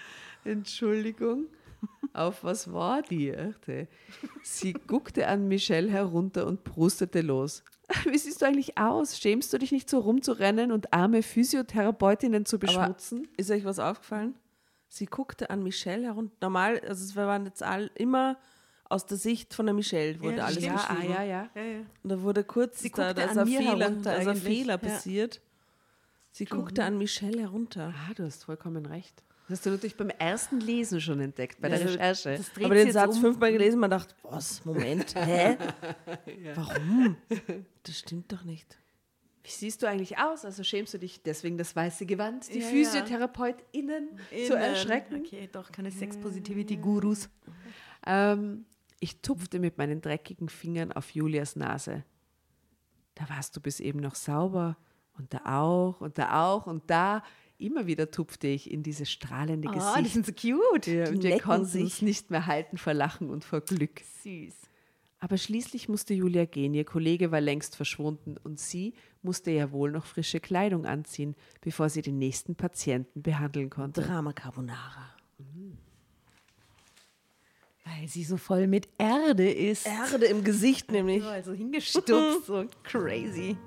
Entschuldigung. Auf was war die? Sie guckte an Michelle herunter und prustete los. Wie siehst du eigentlich aus? Schämst du dich nicht so rumzurennen und arme Physiotherapeutinnen zu beschmutzen? Ist euch was aufgefallen? Sie guckte an Michelle herunter. Normal, also es waren jetzt all, immer aus der Sicht von der Michelle wurde Ja, alles ja, ah, beschrieben. ja, ja. Und da wurde kurz, Sie da, da ist ein Fehler, da ist ein. Fehler Ja. passiert. Sie guckte an Michelle herunter. Ah, du hast vollkommen recht. Das hast du natürlich beim ersten Lesen schon entdeckt, bei der Also, Recherche. das dreht Aber den Satz um. fünfmal gelesen, man dachte, was, Moment, hä? Warum? Das stimmt doch nicht. Wie siehst du eigentlich aus? Also schämst du dich deswegen das weiße Gewand, die Ja, ja. PhysiotherapeutInnen zu erschrecken? Okay, doch, keine Sex-Positivity-Gurus. Ähm, ich tupfte mit meinen dreckigen Fingern auf Julias Nase. Da warst du bis eben noch sauber und da auch und da auch und da. Immer wieder tupfte ich in dieses strahlende Oh, Gesicht. die sind so cute. Ja, und wir konnten sich. uns nicht mehr halten vor Lachen und vor Glück. Süß. Aber schließlich musste Julia gehen, ihr Kollege war längst verschwunden und sie musste ja wohl noch frische Kleidung anziehen, bevor sie den nächsten Patienten behandeln konnte. Drama Carbonara. Weil sie so voll mit Erde ist. Erde im Gesicht nämlich. So, also hingestupst, so crazy.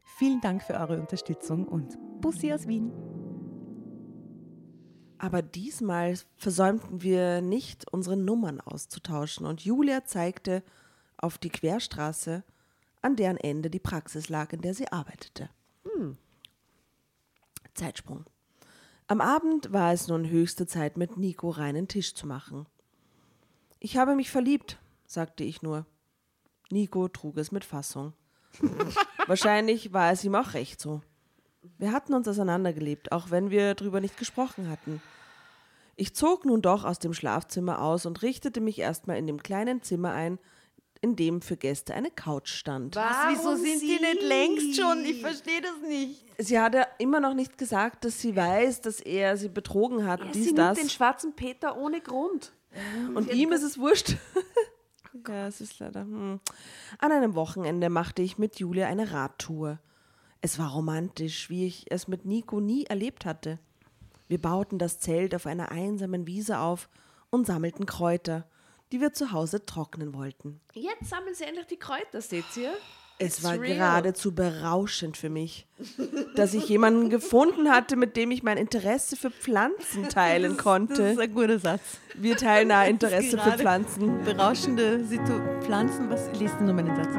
vielen Dank für eure Unterstützung und Bussi aus Wien. Aber diesmal versäumten wir nicht, unsere Nummern auszutauschen und Julia zeigte auf die Querstraße, an deren Ende die Praxis lag, in der sie arbeitete. Zeitsprung. Am Abend war es nun höchste Zeit, mit Nico reinen Tisch zu machen. Ich habe mich verliebt, sagte ich nur. Nico trug es mit Fassung. Wahrscheinlich war es ihm auch recht so. Wir hatten uns auseinandergelebt, auch wenn wir darüber nicht gesprochen hatten. Ich zog nun doch aus dem Schlafzimmer aus und richtete mich erstmal in dem kleinen Zimmer ein, in dem für Gäste eine Couch stand. Wieso sind die nicht längst schon? Ich verstehe das nicht. Sie hat ja immer noch nicht gesagt, dass sie weiß, dass er sie betrogen hat, Ja, dies, sie das. nimmt den schwarzen Peter ohne Grund. Und ihm ist es wurscht. ja, es ist leider. Hm. An einem Wochenende machte ich mit Julia eine Radtour. Es war romantisch, wie ich es mit Nico nie erlebt hatte. Wir bauten das Zelt auf einer einsamen Wiese auf und sammelten Kräuter, die wir zu Hause trocknen wollten. Jetzt sammeln sie endlich die Kräuter, seht ihr? Es war geradezu berauschend für mich, dass ich jemanden gefunden hatte, mit dem ich mein Interesse für Pflanzen teilen Das ist konnte. ein guter Satz. Wir teilen ein Interesse für Pflanzen. Berauschende Situ Pflanzen. Was liest du nochmal den Satz?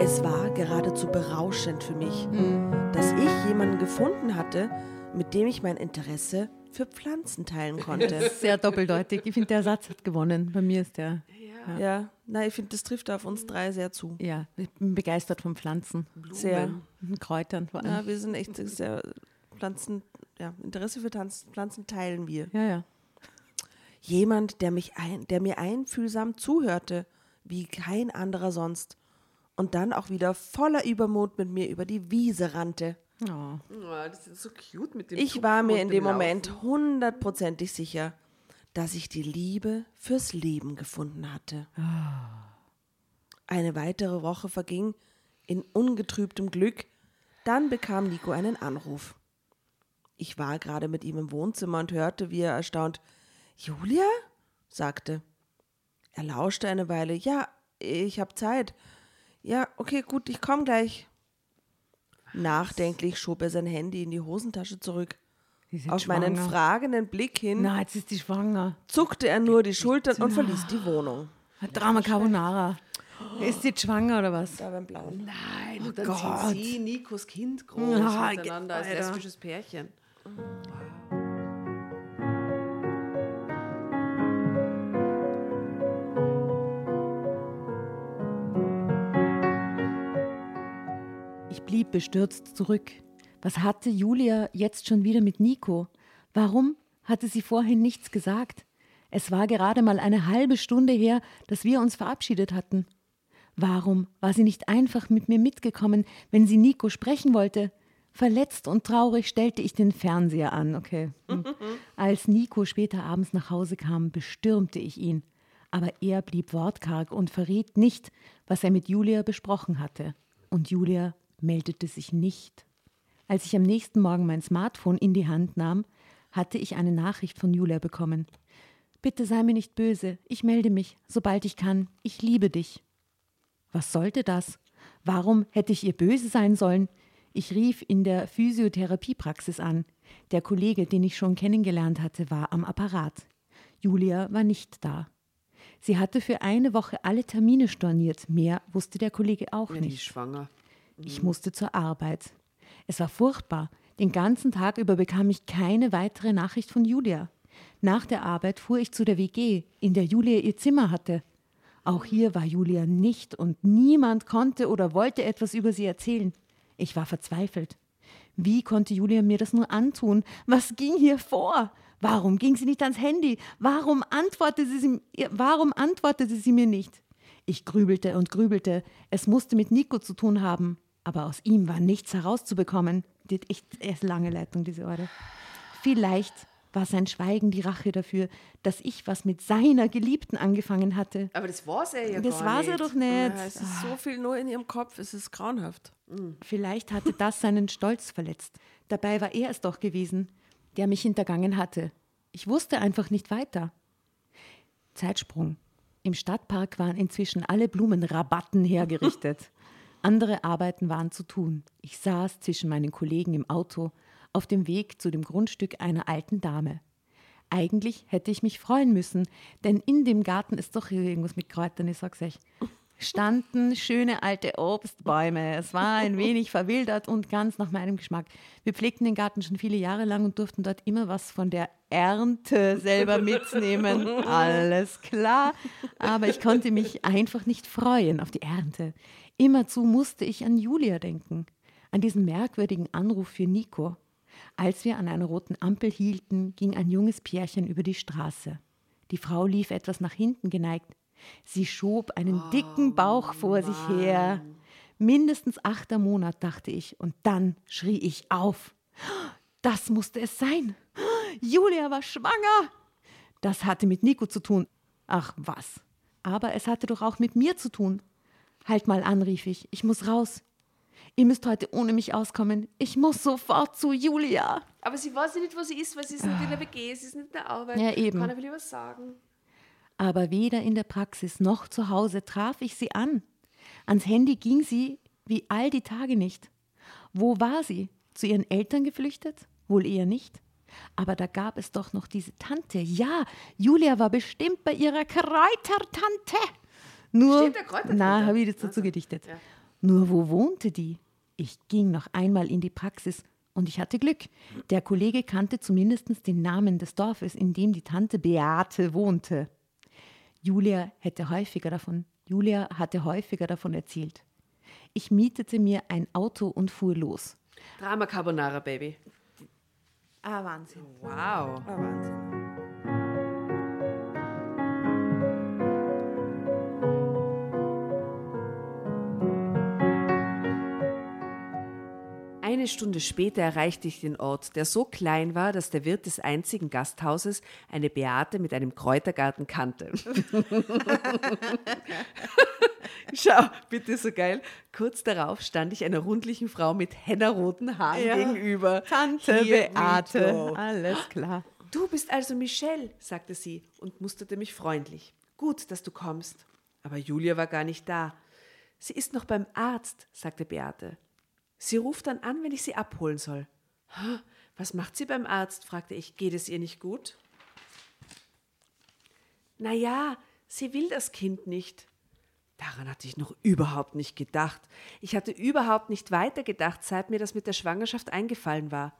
Es war geradezu berauschend für mich, dass ich jemanden gefunden hatte, mit dem ich mein Interesse für Pflanzen teilen konnte. Sehr doppeldeutig. Ich finde, der Satz hat gewonnen. Bei mir ist der. Ja, nein, ich finde, das trifft auf uns drei sehr zu. Ja, ich bin begeistert von Pflanzen. Sehr. Und Kräutern vor allem. Ja, wir sind echt sehr Pflanzen, ja, Interesse für Tanz, Pflanzen teilen wir. Ja, ja. Jemand, der, mich ein, der mir einfühlsam zuhörte, wie kein anderer sonst. Und dann auch wieder voller Übermut mit mir über die Wiese rannte. Oh. Oh, das ist so cute mit dem Ich war Tupfen mir in dem dem Moment Laufen. hundertprozentig sicher, dass ich die Liebe fürs Leben gefunden hatte. Eine weitere Woche verging in ungetrübtem Glück. Dann bekam Nico einen Anruf. Ich war gerade mit ihm im Wohnzimmer und hörte, wie er erstaunt Julia? sagte. Er lauschte eine Weile. Ja, ich habe Zeit. Ja, okay, gut, ich komme gleich. Nachdenklich schob er sein Handy in die Hosentasche zurück. Auf meinen fragenden Blick hin. Na, jetzt ist die schwanger. Zuckte er nur die Schultern Na. und verließ die Wohnung. Drama Carbonara. Ist sie schwanger oder was? Da beim Blauen. Nein, oh dann Gott. sind sie Nikos Kind groß Na, miteinander als lesbisches Pärchen. Ich blieb bestürzt zurück. Was hatte Julia jetzt schon wieder mit Nico? Warum hatte sie vorhin nichts gesagt? Es war gerade mal eine halbe Stunde her, dass wir uns verabschiedet hatten. Warum war sie nicht einfach mit mir mitgekommen, wenn sie Nico sprechen wollte? Verletzt und traurig stellte ich den Fernseher an, okay. Hm. Als Nico später abends nach Hause kam, bestürmte ich ihn. Aber er blieb wortkarg und verriet nicht, was er mit Julia besprochen hatte. Und Julia meldete sich nicht. Als ich am nächsten Morgen mein Smartphone in die Hand nahm, hatte ich eine Nachricht von Julia bekommen. Bitte sei mir nicht böse, ich melde mich, sobald ich kann, ich liebe dich. Was sollte das? Warum hätte ich ihr böse sein sollen? Ich rief in der Physiotherapiepraxis an. Der Kollege, den ich schon kennengelernt hatte, war am Apparat. Julia war nicht da. Sie hatte für eine Woche alle Termine storniert. Mehr wusste der Kollege auch Ja, nicht. die schwanger. Ich musste zur Arbeit. Es war furchtbar. Den ganzen Tag über bekam ich keine weitere Nachricht von Julia. Nach der Arbeit fuhr ich zu der WG, in der Julia ihr Zimmer hatte. Auch hier war Julia nicht und niemand konnte oder wollte etwas über sie erzählen. Ich war verzweifelt. Wie konnte Julia mir das nur antun? Was ging hier vor? Warum ging sie nicht ans Handy? Warum antwortete sie, warum antwortete sie mir nicht? Ich grübelte und grübelte. Es musste mit Nico zu tun haben. Aber aus ihm war nichts herauszubekommen. Die hat echt erst lange Leitung, diese Orte. Vielleicht war sein Schweigen die Rache dafür, dass ich was mit seiner Geliebten angefangen hatte. Aber das war's ja, ja Das gar war's ja nicht. doch nicht. Ja, es ist so viel nur in ihrem Kopf, es ist grauenhaft. Vielleicht hatte das seinen Stolz verletzt. Dabei war er es doch gewesen, der mich hintergangen hatte. Ich wusste einfach nicht weiter. Zeitsprung. Im Stadtpark waren inzwischen alle Blumenrabatten hergerichtet. Andere Arbeiten waren zu tun. Ich saß zwischen meinen Kollegen im Auto auf dem Weg zu dem Grundstück einer alten Dame. Eigentlich hätte ich mich freuen müssen, denn in dem Garten ist doch irgendwas mit Kräutern, ich sag's euch. Standen schöne alte Obstbäume. Es war ein wenig verwildert und ganz nach meinem Geschmack. Wir pflegten den Garten schon viele Jahre lang und durften dort immer was von der Ernte selber mitnehmen. Alles klar. Aber ich konnte mich einfach nicht freuen auf die Ernte. Immerzu musste ich an Julia denken, an diesen merkwürdigen Anruf für Nico. Als wir an einer roten Ampel hielten, ging ein junges Pärchen über die Straße. Die Frau lief etwas nach hinten geneigt. Sie schob einen dicken Bauch vor sich her. Mindestens achter Monat, dachte ich, und dann schrie ich auf. Das musste es sein. Julia war schwanger. Das hatte mit Nico zu tun. Ach was. Aber es hatte doch auch mit mir zu tun. Halt mal an, rief ich. Ich muss raus. Ihr müsst heute ohne mich auskommen. Ich muss sofort zu Julia. Aber sie weiß nicht, wo sie ist, weil sie ist nicht in der WG, sie ist nicht in der Arbeit. Ja, eben. Kann er lieber sagen. Aber weder in der Praxis noch zu Hause traf ich sie an. Ans Handy ging sie wie all die Tage nicht. Wo war sie? Zu ihren Eltern geflüchtet? Wohl eher nicht. Aber da gab es doch noch diese Tante. Ja, Julia war bestimmt bei ihrer Kräutertante. Nur, na, habe ich das dazu gedichtet. Nur wo wohnte die? Ich ging noch einmal in die Praxis und ich hatte Glück. Der Kollege kannte zumindest den Namen des Dorfes, in dem die Tante Beate wohnte. Julia hätte häufiger davon, Julia hatte häufiger davon erzählt. Ich mietete mir ein Auto und fuhr los. Drama Carbonara, Baby. Ah, Wahnsinn. Wow. Ah, Wahnsinn. Eine Stunde später erreichte ich den Ort, der so klein war, dass der Wirt des einzigen Gasthauses eine Beate mit einem Kräutergarten kannte. Schau, bitte so geil. Kurz darauf stand ich einer rundlichen Frau mit hennerroten Haaren Ja. gegenüber. Tante Hier Beate, go. alles klar. Du bist also Michelle, sagte sie und musterte mich freundlich. Gut, dass du kommst. Aber Julia war gar nicht da. Sie ist noch beim Arzt, sagte Beate. Sie ruft dann an, wenn ich sie abholen soll. "Hä, Was macht sie beim Arzt? fragte ich. Geht es ihr nicht gut? Na ja, sie will das Kind nicht. Daran hatte ich noch überhaupt nicht gedacht. Ich hatte überhaupt nicht weitergedacht, seit mir das mit der Schwangerschaft eingefallen war.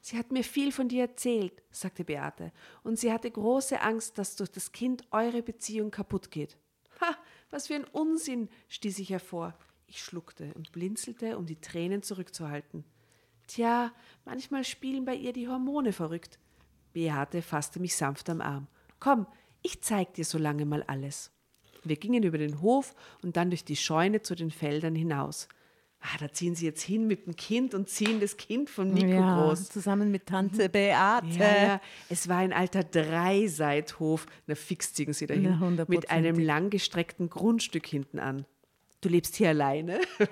Sie hat mir viel von dir erzählt, sagte Beate, und sie hatte große Angst, dass durch das Kind eure Beziehung kaputt geht. Ha, was für ein Unsinn, stieß ich hervor. Ich schluckte und blinzelte, um die Tränen zurückzuhalten. Tja, manchmal spielen bei ihr die Hormone verrückt. Beate fasste mich sanft am Arm. Komm, ich zeig dir so lange mal alles. Wir gingen über den Hof und dann durch die Scheune zu den Feldern hinaus. Ah, da ziehen sie jetzt hin mit dem Kind und ziehen das Kind von Nico ja, groß. Zusammen mit Tante Beate. Ja, ja. Es war ein alter Dreiseithof. Na, fix ziehen sie dahin. Na, mit einem langgestreckten Grundstück hinten an. Du lebst hier alleine?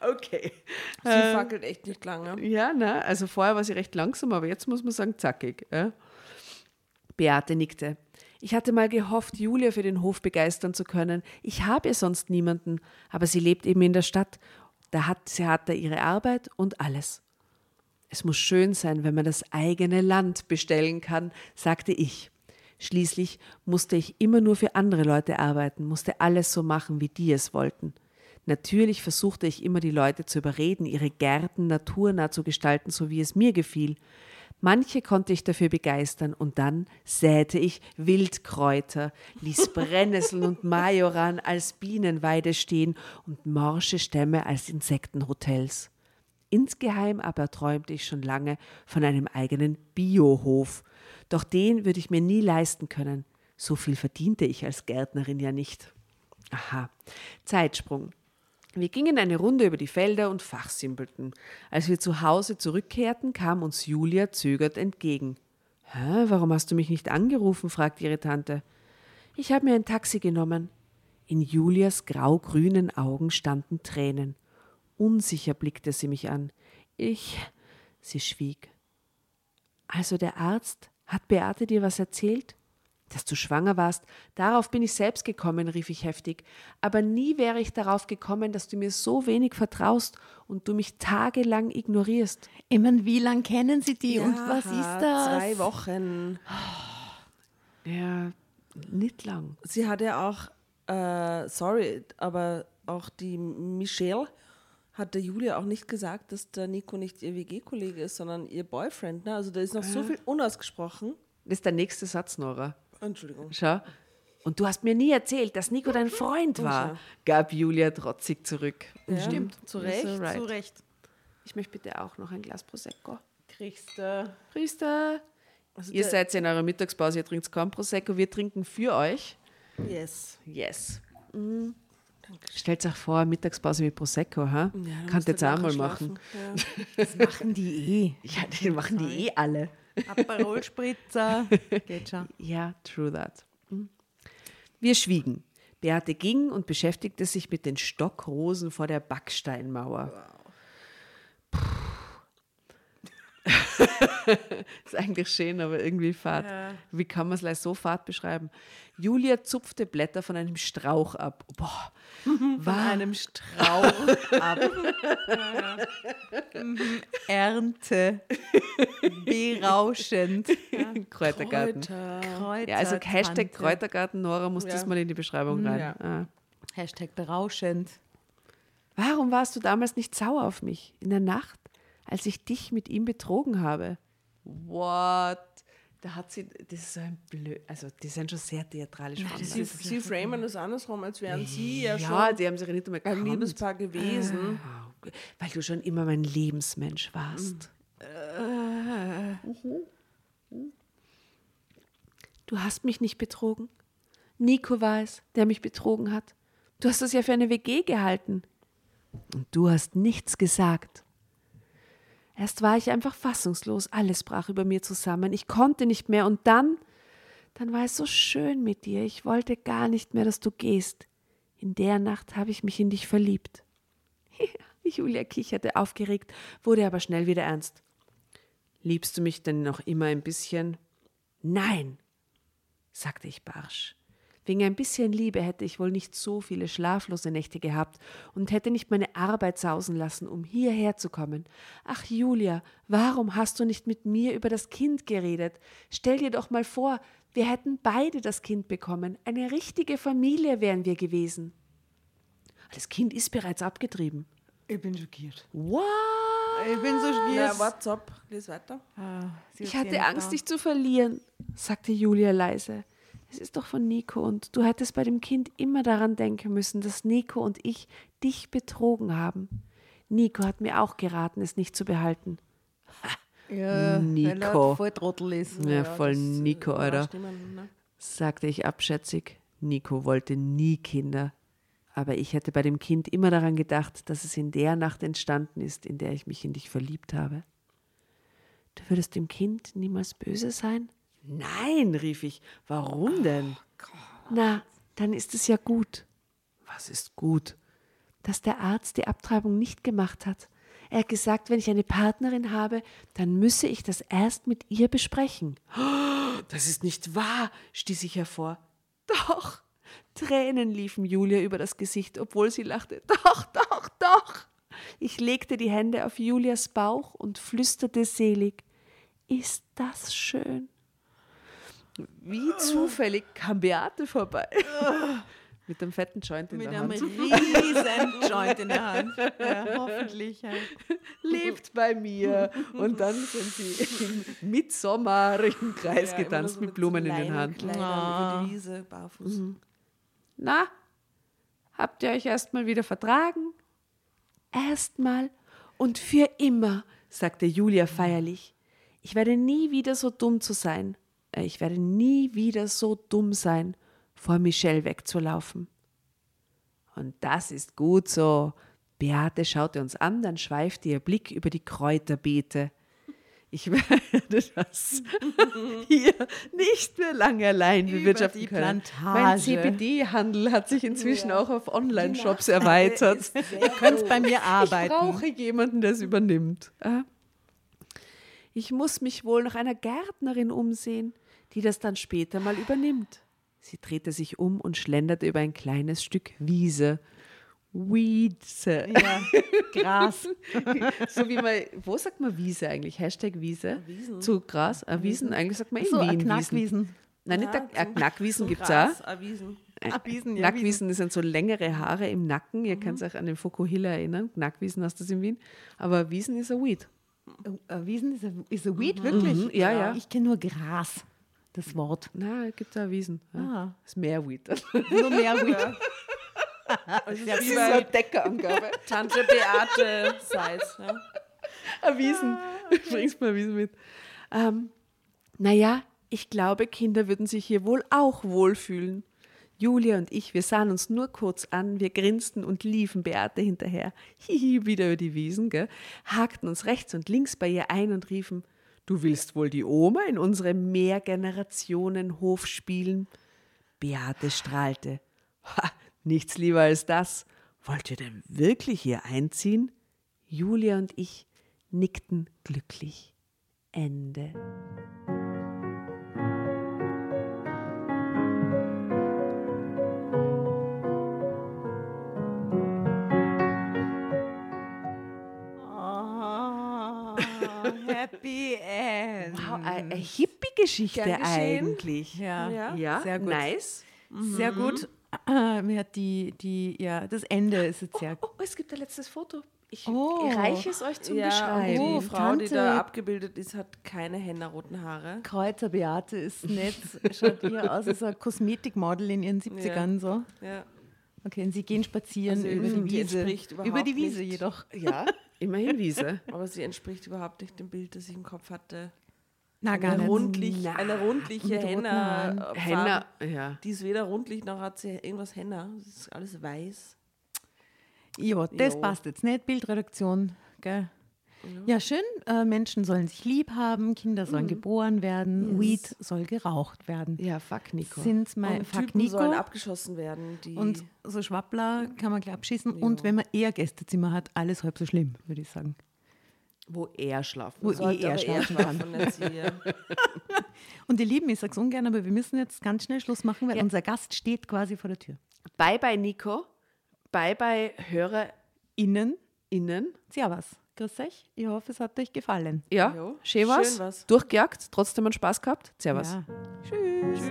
Okay. Sie fackelt echt nicht lange. Ja, ne? also vorher war sie recht langsam, aber jetzt muss man sagen zackig. Ja? Beate nickte. Ich hatte mal gehofft, Julia für den Hof begeistern zu können. Ich habe sonst niemanden, aber sie lebt eben in der Stadt. Da hat sie hat da ihre Arbeit und alles. Es muss schön sein, wenn man das eigene Land bestellen kann, sagte ich. Schließlich musste ich immer nur für andere Leute arbeiten, musste alles so machen, wie die es wollten. Natürlich versuchte ich immer die Leute zu überreden, ihre Gärten naturnah zu gestalten, so wie es mir gefiel. Manche konnte ich dafür begeistern und dann säte ich Wildkräuter, ließ Brennnesseln und Majoran als Bienenweide stehen und morsche Stämme als Insektenhotels. Insgeheim aber träumte ich schon lange von einem eigenen Biohof. Doch den würde ich mir nie leisten können. So viel verdiente ich als Gärtnerin ja nicht. Aha. Zeitsprung. Wir gingen eine Runde über die Felder und fachsimpelten. Als wir zu Hause zurückkehrten, kam uns Julia zögert entgegen. Hä, warum hast du mich nicht angerufen? fragte ihre Tante. Ich habe mir ein Taxi genommen. In Julias grau-grünen Augen standen Tränen. Unsicher blickte sie mich an. Ich. Sie schwieg. Also der Arzt hat Beate dir was erzählt? Dass du schwanger warst, darauf bin ich selbst gekommen, rief ich heftig. Aber nie wäre ich darauf gekommen, dass du mir so wenig vertraust und du mich tagelang ignorierst. Ich mein, wie lang kennen Sie die und was ist das? Zwei Wochen. Ja, nicht lang. Sie hat ja auch, äh, sorry, aber auch die Michelle hat der Julia auch nicht gesagt, dass der Nico nicht ihr WG-Kollege ist, sondern ihr Boyfriend. Ne? Also da ist noch so viel unausgesprochen. Das ist der nächste Satz, Nora. Entschuldigung. Schau. Und du hast mir nie erzählt, dass Nico dein Freund war, gab Julia trotzig zurück. Ja, Stimmt. Zu Recht. So right. Zu Recht. Ich möchte bitte auch noch ein Glas Prosecco. Kriegst du. Also Ihr seid in eurer Mittagspause, ihr trinkt kein Prosecco, wir trinken für euch. Yes. Yes. Mhm. Stellt euch vor, Mittagspause mit Prosecco, ha? Ja, du jetzt auch mal machen. Ja. Das machen die eh. Ja, die machen die eh alle. Aperol Spritzer. Geht schon. Ja, true that. Mhm. Wir schwiegen. Beate ging und beschäftigte sich mit den Stockrosen vor der Backsteinmauer. Puh. ist eigentlich schön, aber irgendwie fad. Wie kann man es gleich so fad beschreiben? Julia zupfte Blätter von einem Strauch ab. Boah, Von einem Strauch ab. Ja, ja. Mhm. Ernte. Berauschend. Kräutergarten. Kräuter. Kräuter, Ja, also Hashtag Tante. Kräutergarten Nora muss Ja. diesmal in die Beschreibung rein. Ja. Ah. Hashtag berauschend. Warum warst du damals nicht sauer auf mich in der Nacht, als ich dich mit ihm betrogen habe? What? Da hat sie, das ist so ein blöd, also die sind schon sehr theatralisch. Sie, voneinander. sie framen das andersrum, als wären sie ja, ja, schon die haben sich ja nicht einmal ein. Liebespaar gewesen. Ah, Weil du schon immer mein Lebensmensch warst. Mhm. Du hast mich nicht betrogen. Nico war es, der mich betrogen hat. Du hast es ja für eine WG gehalten. Und du hast nichts gesagt. Erst war ich einfach fassungslos, alles brach über mir zusammen. Ich konnte nicht mehr und dann, dann war es so schön mit dir. Ich wollte gar nicht mehr, dass du gehst. In der Nacht habe ich mich in dich verliebt. Julia kicherte aufgeregt, wurde aber schnell wieder ernst. Liebst du mich denn noch immer ein bisschen? Nein, sagte ich barsch. Wegen ein bisschen Liebe hätte ich wohl nicht so viele schlaflose Nächte gehabt und hätte nicht meine Arbeit sausen lassen, um hierher zu kommen. Ach, Julia, warum hast du nicht mit mir über das Kind geredet? Stell dir doch mal vor, wir hätten beide das Kind bekommen. Eine richtige Familie wären wir gewesen. Das Kind ist bereits abgetrieben. Ich bin schockiert. What? Ich bin so schockiert. Ja, what's up? Lies weiter. Ah, Ich hatte Angst, da. dich zu verlieren, sagte Julia leise. Es ist doch von Nico und du hättest bei dem Kind immer daran denken müssen, dass Nico und ich dich betrogen haben. Nico hat mir auch geraten, es nicht zu behalten. Ja, Nico. weil er voll Trottel ist. Ja, voll äh, Nico, Alter. ne? sagte ich abschätzig. Nico wollte nie Kinder. Aber ich hätte bei dem Kind immer daran gedacht, dass es in der Nacht entstanden ist, in der ich mich in dich verliebt habe. Du würdest dem Kind niemals böse sein? Nein, rief ich. Warum denn? Na, dann ist es ja gut. Was ist gut? Dass der Arzt die Abtreibung nicht gemacht hat. Er hat gesagt, wenn ich eine Partnerin habe, dann müsse ich das erst mit ihr besprechen. Das ist nicht wahr, stieß ich hervor. Doch. Tränen liefen Julia über das Gesicht, obwohl sie lachte. Doch, doch, doch. Ich legte die Hände auf Julias Bauch und flüsterte selig. Ist das schön? Wie zufällig kam Beate vorbei. Mit dem fetten Joint in Mit der einem Hand. riesen Joint in der Hand. Ja, hoffentlich. Ja. lebt bei mir. Und dann sind sie im mittsommerlichen Kreis Ja, getanzt so mit Blumen in den Haaren. Kleidern Ah. Wiese, barfuß. Na, habt ihr euch erstmal wieder vertragen? Erstmal und für immer, sagte Julia feierlich. Ich werde nie wieder so dumm zu sein. Äh, Ich werde nie wieder so dumm sein, vor Michelle wegzulaufen. Und das ist gut so. Beate schaute uns an, dann schweifte ihr Blick über die Kräuterbeete. Ich werde das hier nicht mehr lange allein bewirtschaften können. Mein CBD-Handel hat sich inzwischen auch auf Online-Shops erweitert. Ihr könnt bei mir Ich arbeiten. brauche jemanden, der es übernimmt. Ah. Ich muss mich wohl nach einer Gärtnerin umsehen, die das dann später mal übernimmt. Sie drehte sich um und schlenderte über ein kleines Stück Wiese. Wiese. Ja, Gras. So wie man, wo sagt man Wiese eigentlich? Hashtag Wiese. Zu Gras. Äh, Wiesen, eigentlich sagt man in So, Wien ein Wiesen. Knackwiesen. Nein, nicht Ja, der, äh, zum- Knackwiesen gibt es auch. ah, Wiesen. Ah, Wiesen, ja, Knackwiesen, sind so längere Haare im Nacken. Ihr könnt euch an den Fokuhila erinnern. Knackwiesen hast du das in Wien. Aber Wiesen ist ein Weed. Oh, Wiesen ist ein, ist ein Weed, wirklich? Mhm, ja, ja. Ich kenne nur Gras, das Wort. Na, es gibt auch Wiesen. Ja. Ah. Das ist mehr Weed. Das Nur mehr Weed. Das ist so eine Deckerangabe. Tante Beate Seitz. Ja. Ein Wiesen. Bringst mal Wiesen mit. Ähm, naja, ich glaube, Kinder würden sich hier wohl auch wohlfühlen. Julia und ich, wir sahen uns nur kurz an, wir grinsten und liefen Beate hinterher, hihi, wieder über die Wiesen, gell? hakten uns rechts und links bei ihr ein und riefen, du willst wohl die Oma in unserem Mehrgenerationenhof spielen? Beate strahlte. Ha, nichts lieber als das. Wollt ihr denn wirklich hier einziehen? Julia und ich nickten glücklich. Ende. Happy End. Wow, eine, Hippie-Geschichte eigentlich. Ja, Ja. Ja, sehr gut. nice. Sehr gut. Äh, Mir hat die, die, ja, das Ende ist jetzt sehr Oh, es gibt ein letztes Foto. Ich Oh. reiche es euch zum Ja, Beschreiben. Oh, die Frau, die Tante- da abgebildet ist, hat keine hennerroten Haare. Kräuter Beate ist nett. Schaut eher aus als ein Kosmetikmodel in ihren 70ern so. Ja. Okay, und sie gehen spazieren Also über die die Wiese. Über die Wiese nicht. jedoch. Ja, immerhin Wiese. Aber sie entspricht überhaupt nicht dem Bild, das ich im Kopf hatte. Na, gar Eine, nicht. rundlich, Na, eine rundliche Henna. Äh, Henna, ja. Die ist weder rundlich noch hat sie irgendwas Henna. Das ist alles weiß. Ja, das Jo. passt jetzt nicht. Bildredaktion, gell? Ja, schön. Äh, Menschen sollen sich lieb haben, Kinder Mhm. sollen geboren werden, Weed soll geraucht werden. Ja, fuck, Nico. Sind mein Und Fuck Typen sollen Nico. abgeschossen werden. Und so Schwappler kann man gleich abschießen. Und wenn man eher Gästezimmer hat, alles halb so schlimm, würde ich sagen. Wo er schlafen Wo soll. sollte eh er aber eher schlafen schlafen, ja. Und ihr Lieben, ich sage es ungern, aber wir müssen jetzt ganz schnell Schluss machen, weil Ja. unser Gast steht quasi vor der Tür. Bye, bye, Nico. Bye, bye, HörerInnen. Innen, servus. Grüß euch. Ich hoffe, es hat euch gefallen. Ja, Jo, schön was. schön was. Durchgejagt, trotzdem einen Spaß gehabt. Servus. Ja. Tschüss. Tschüss.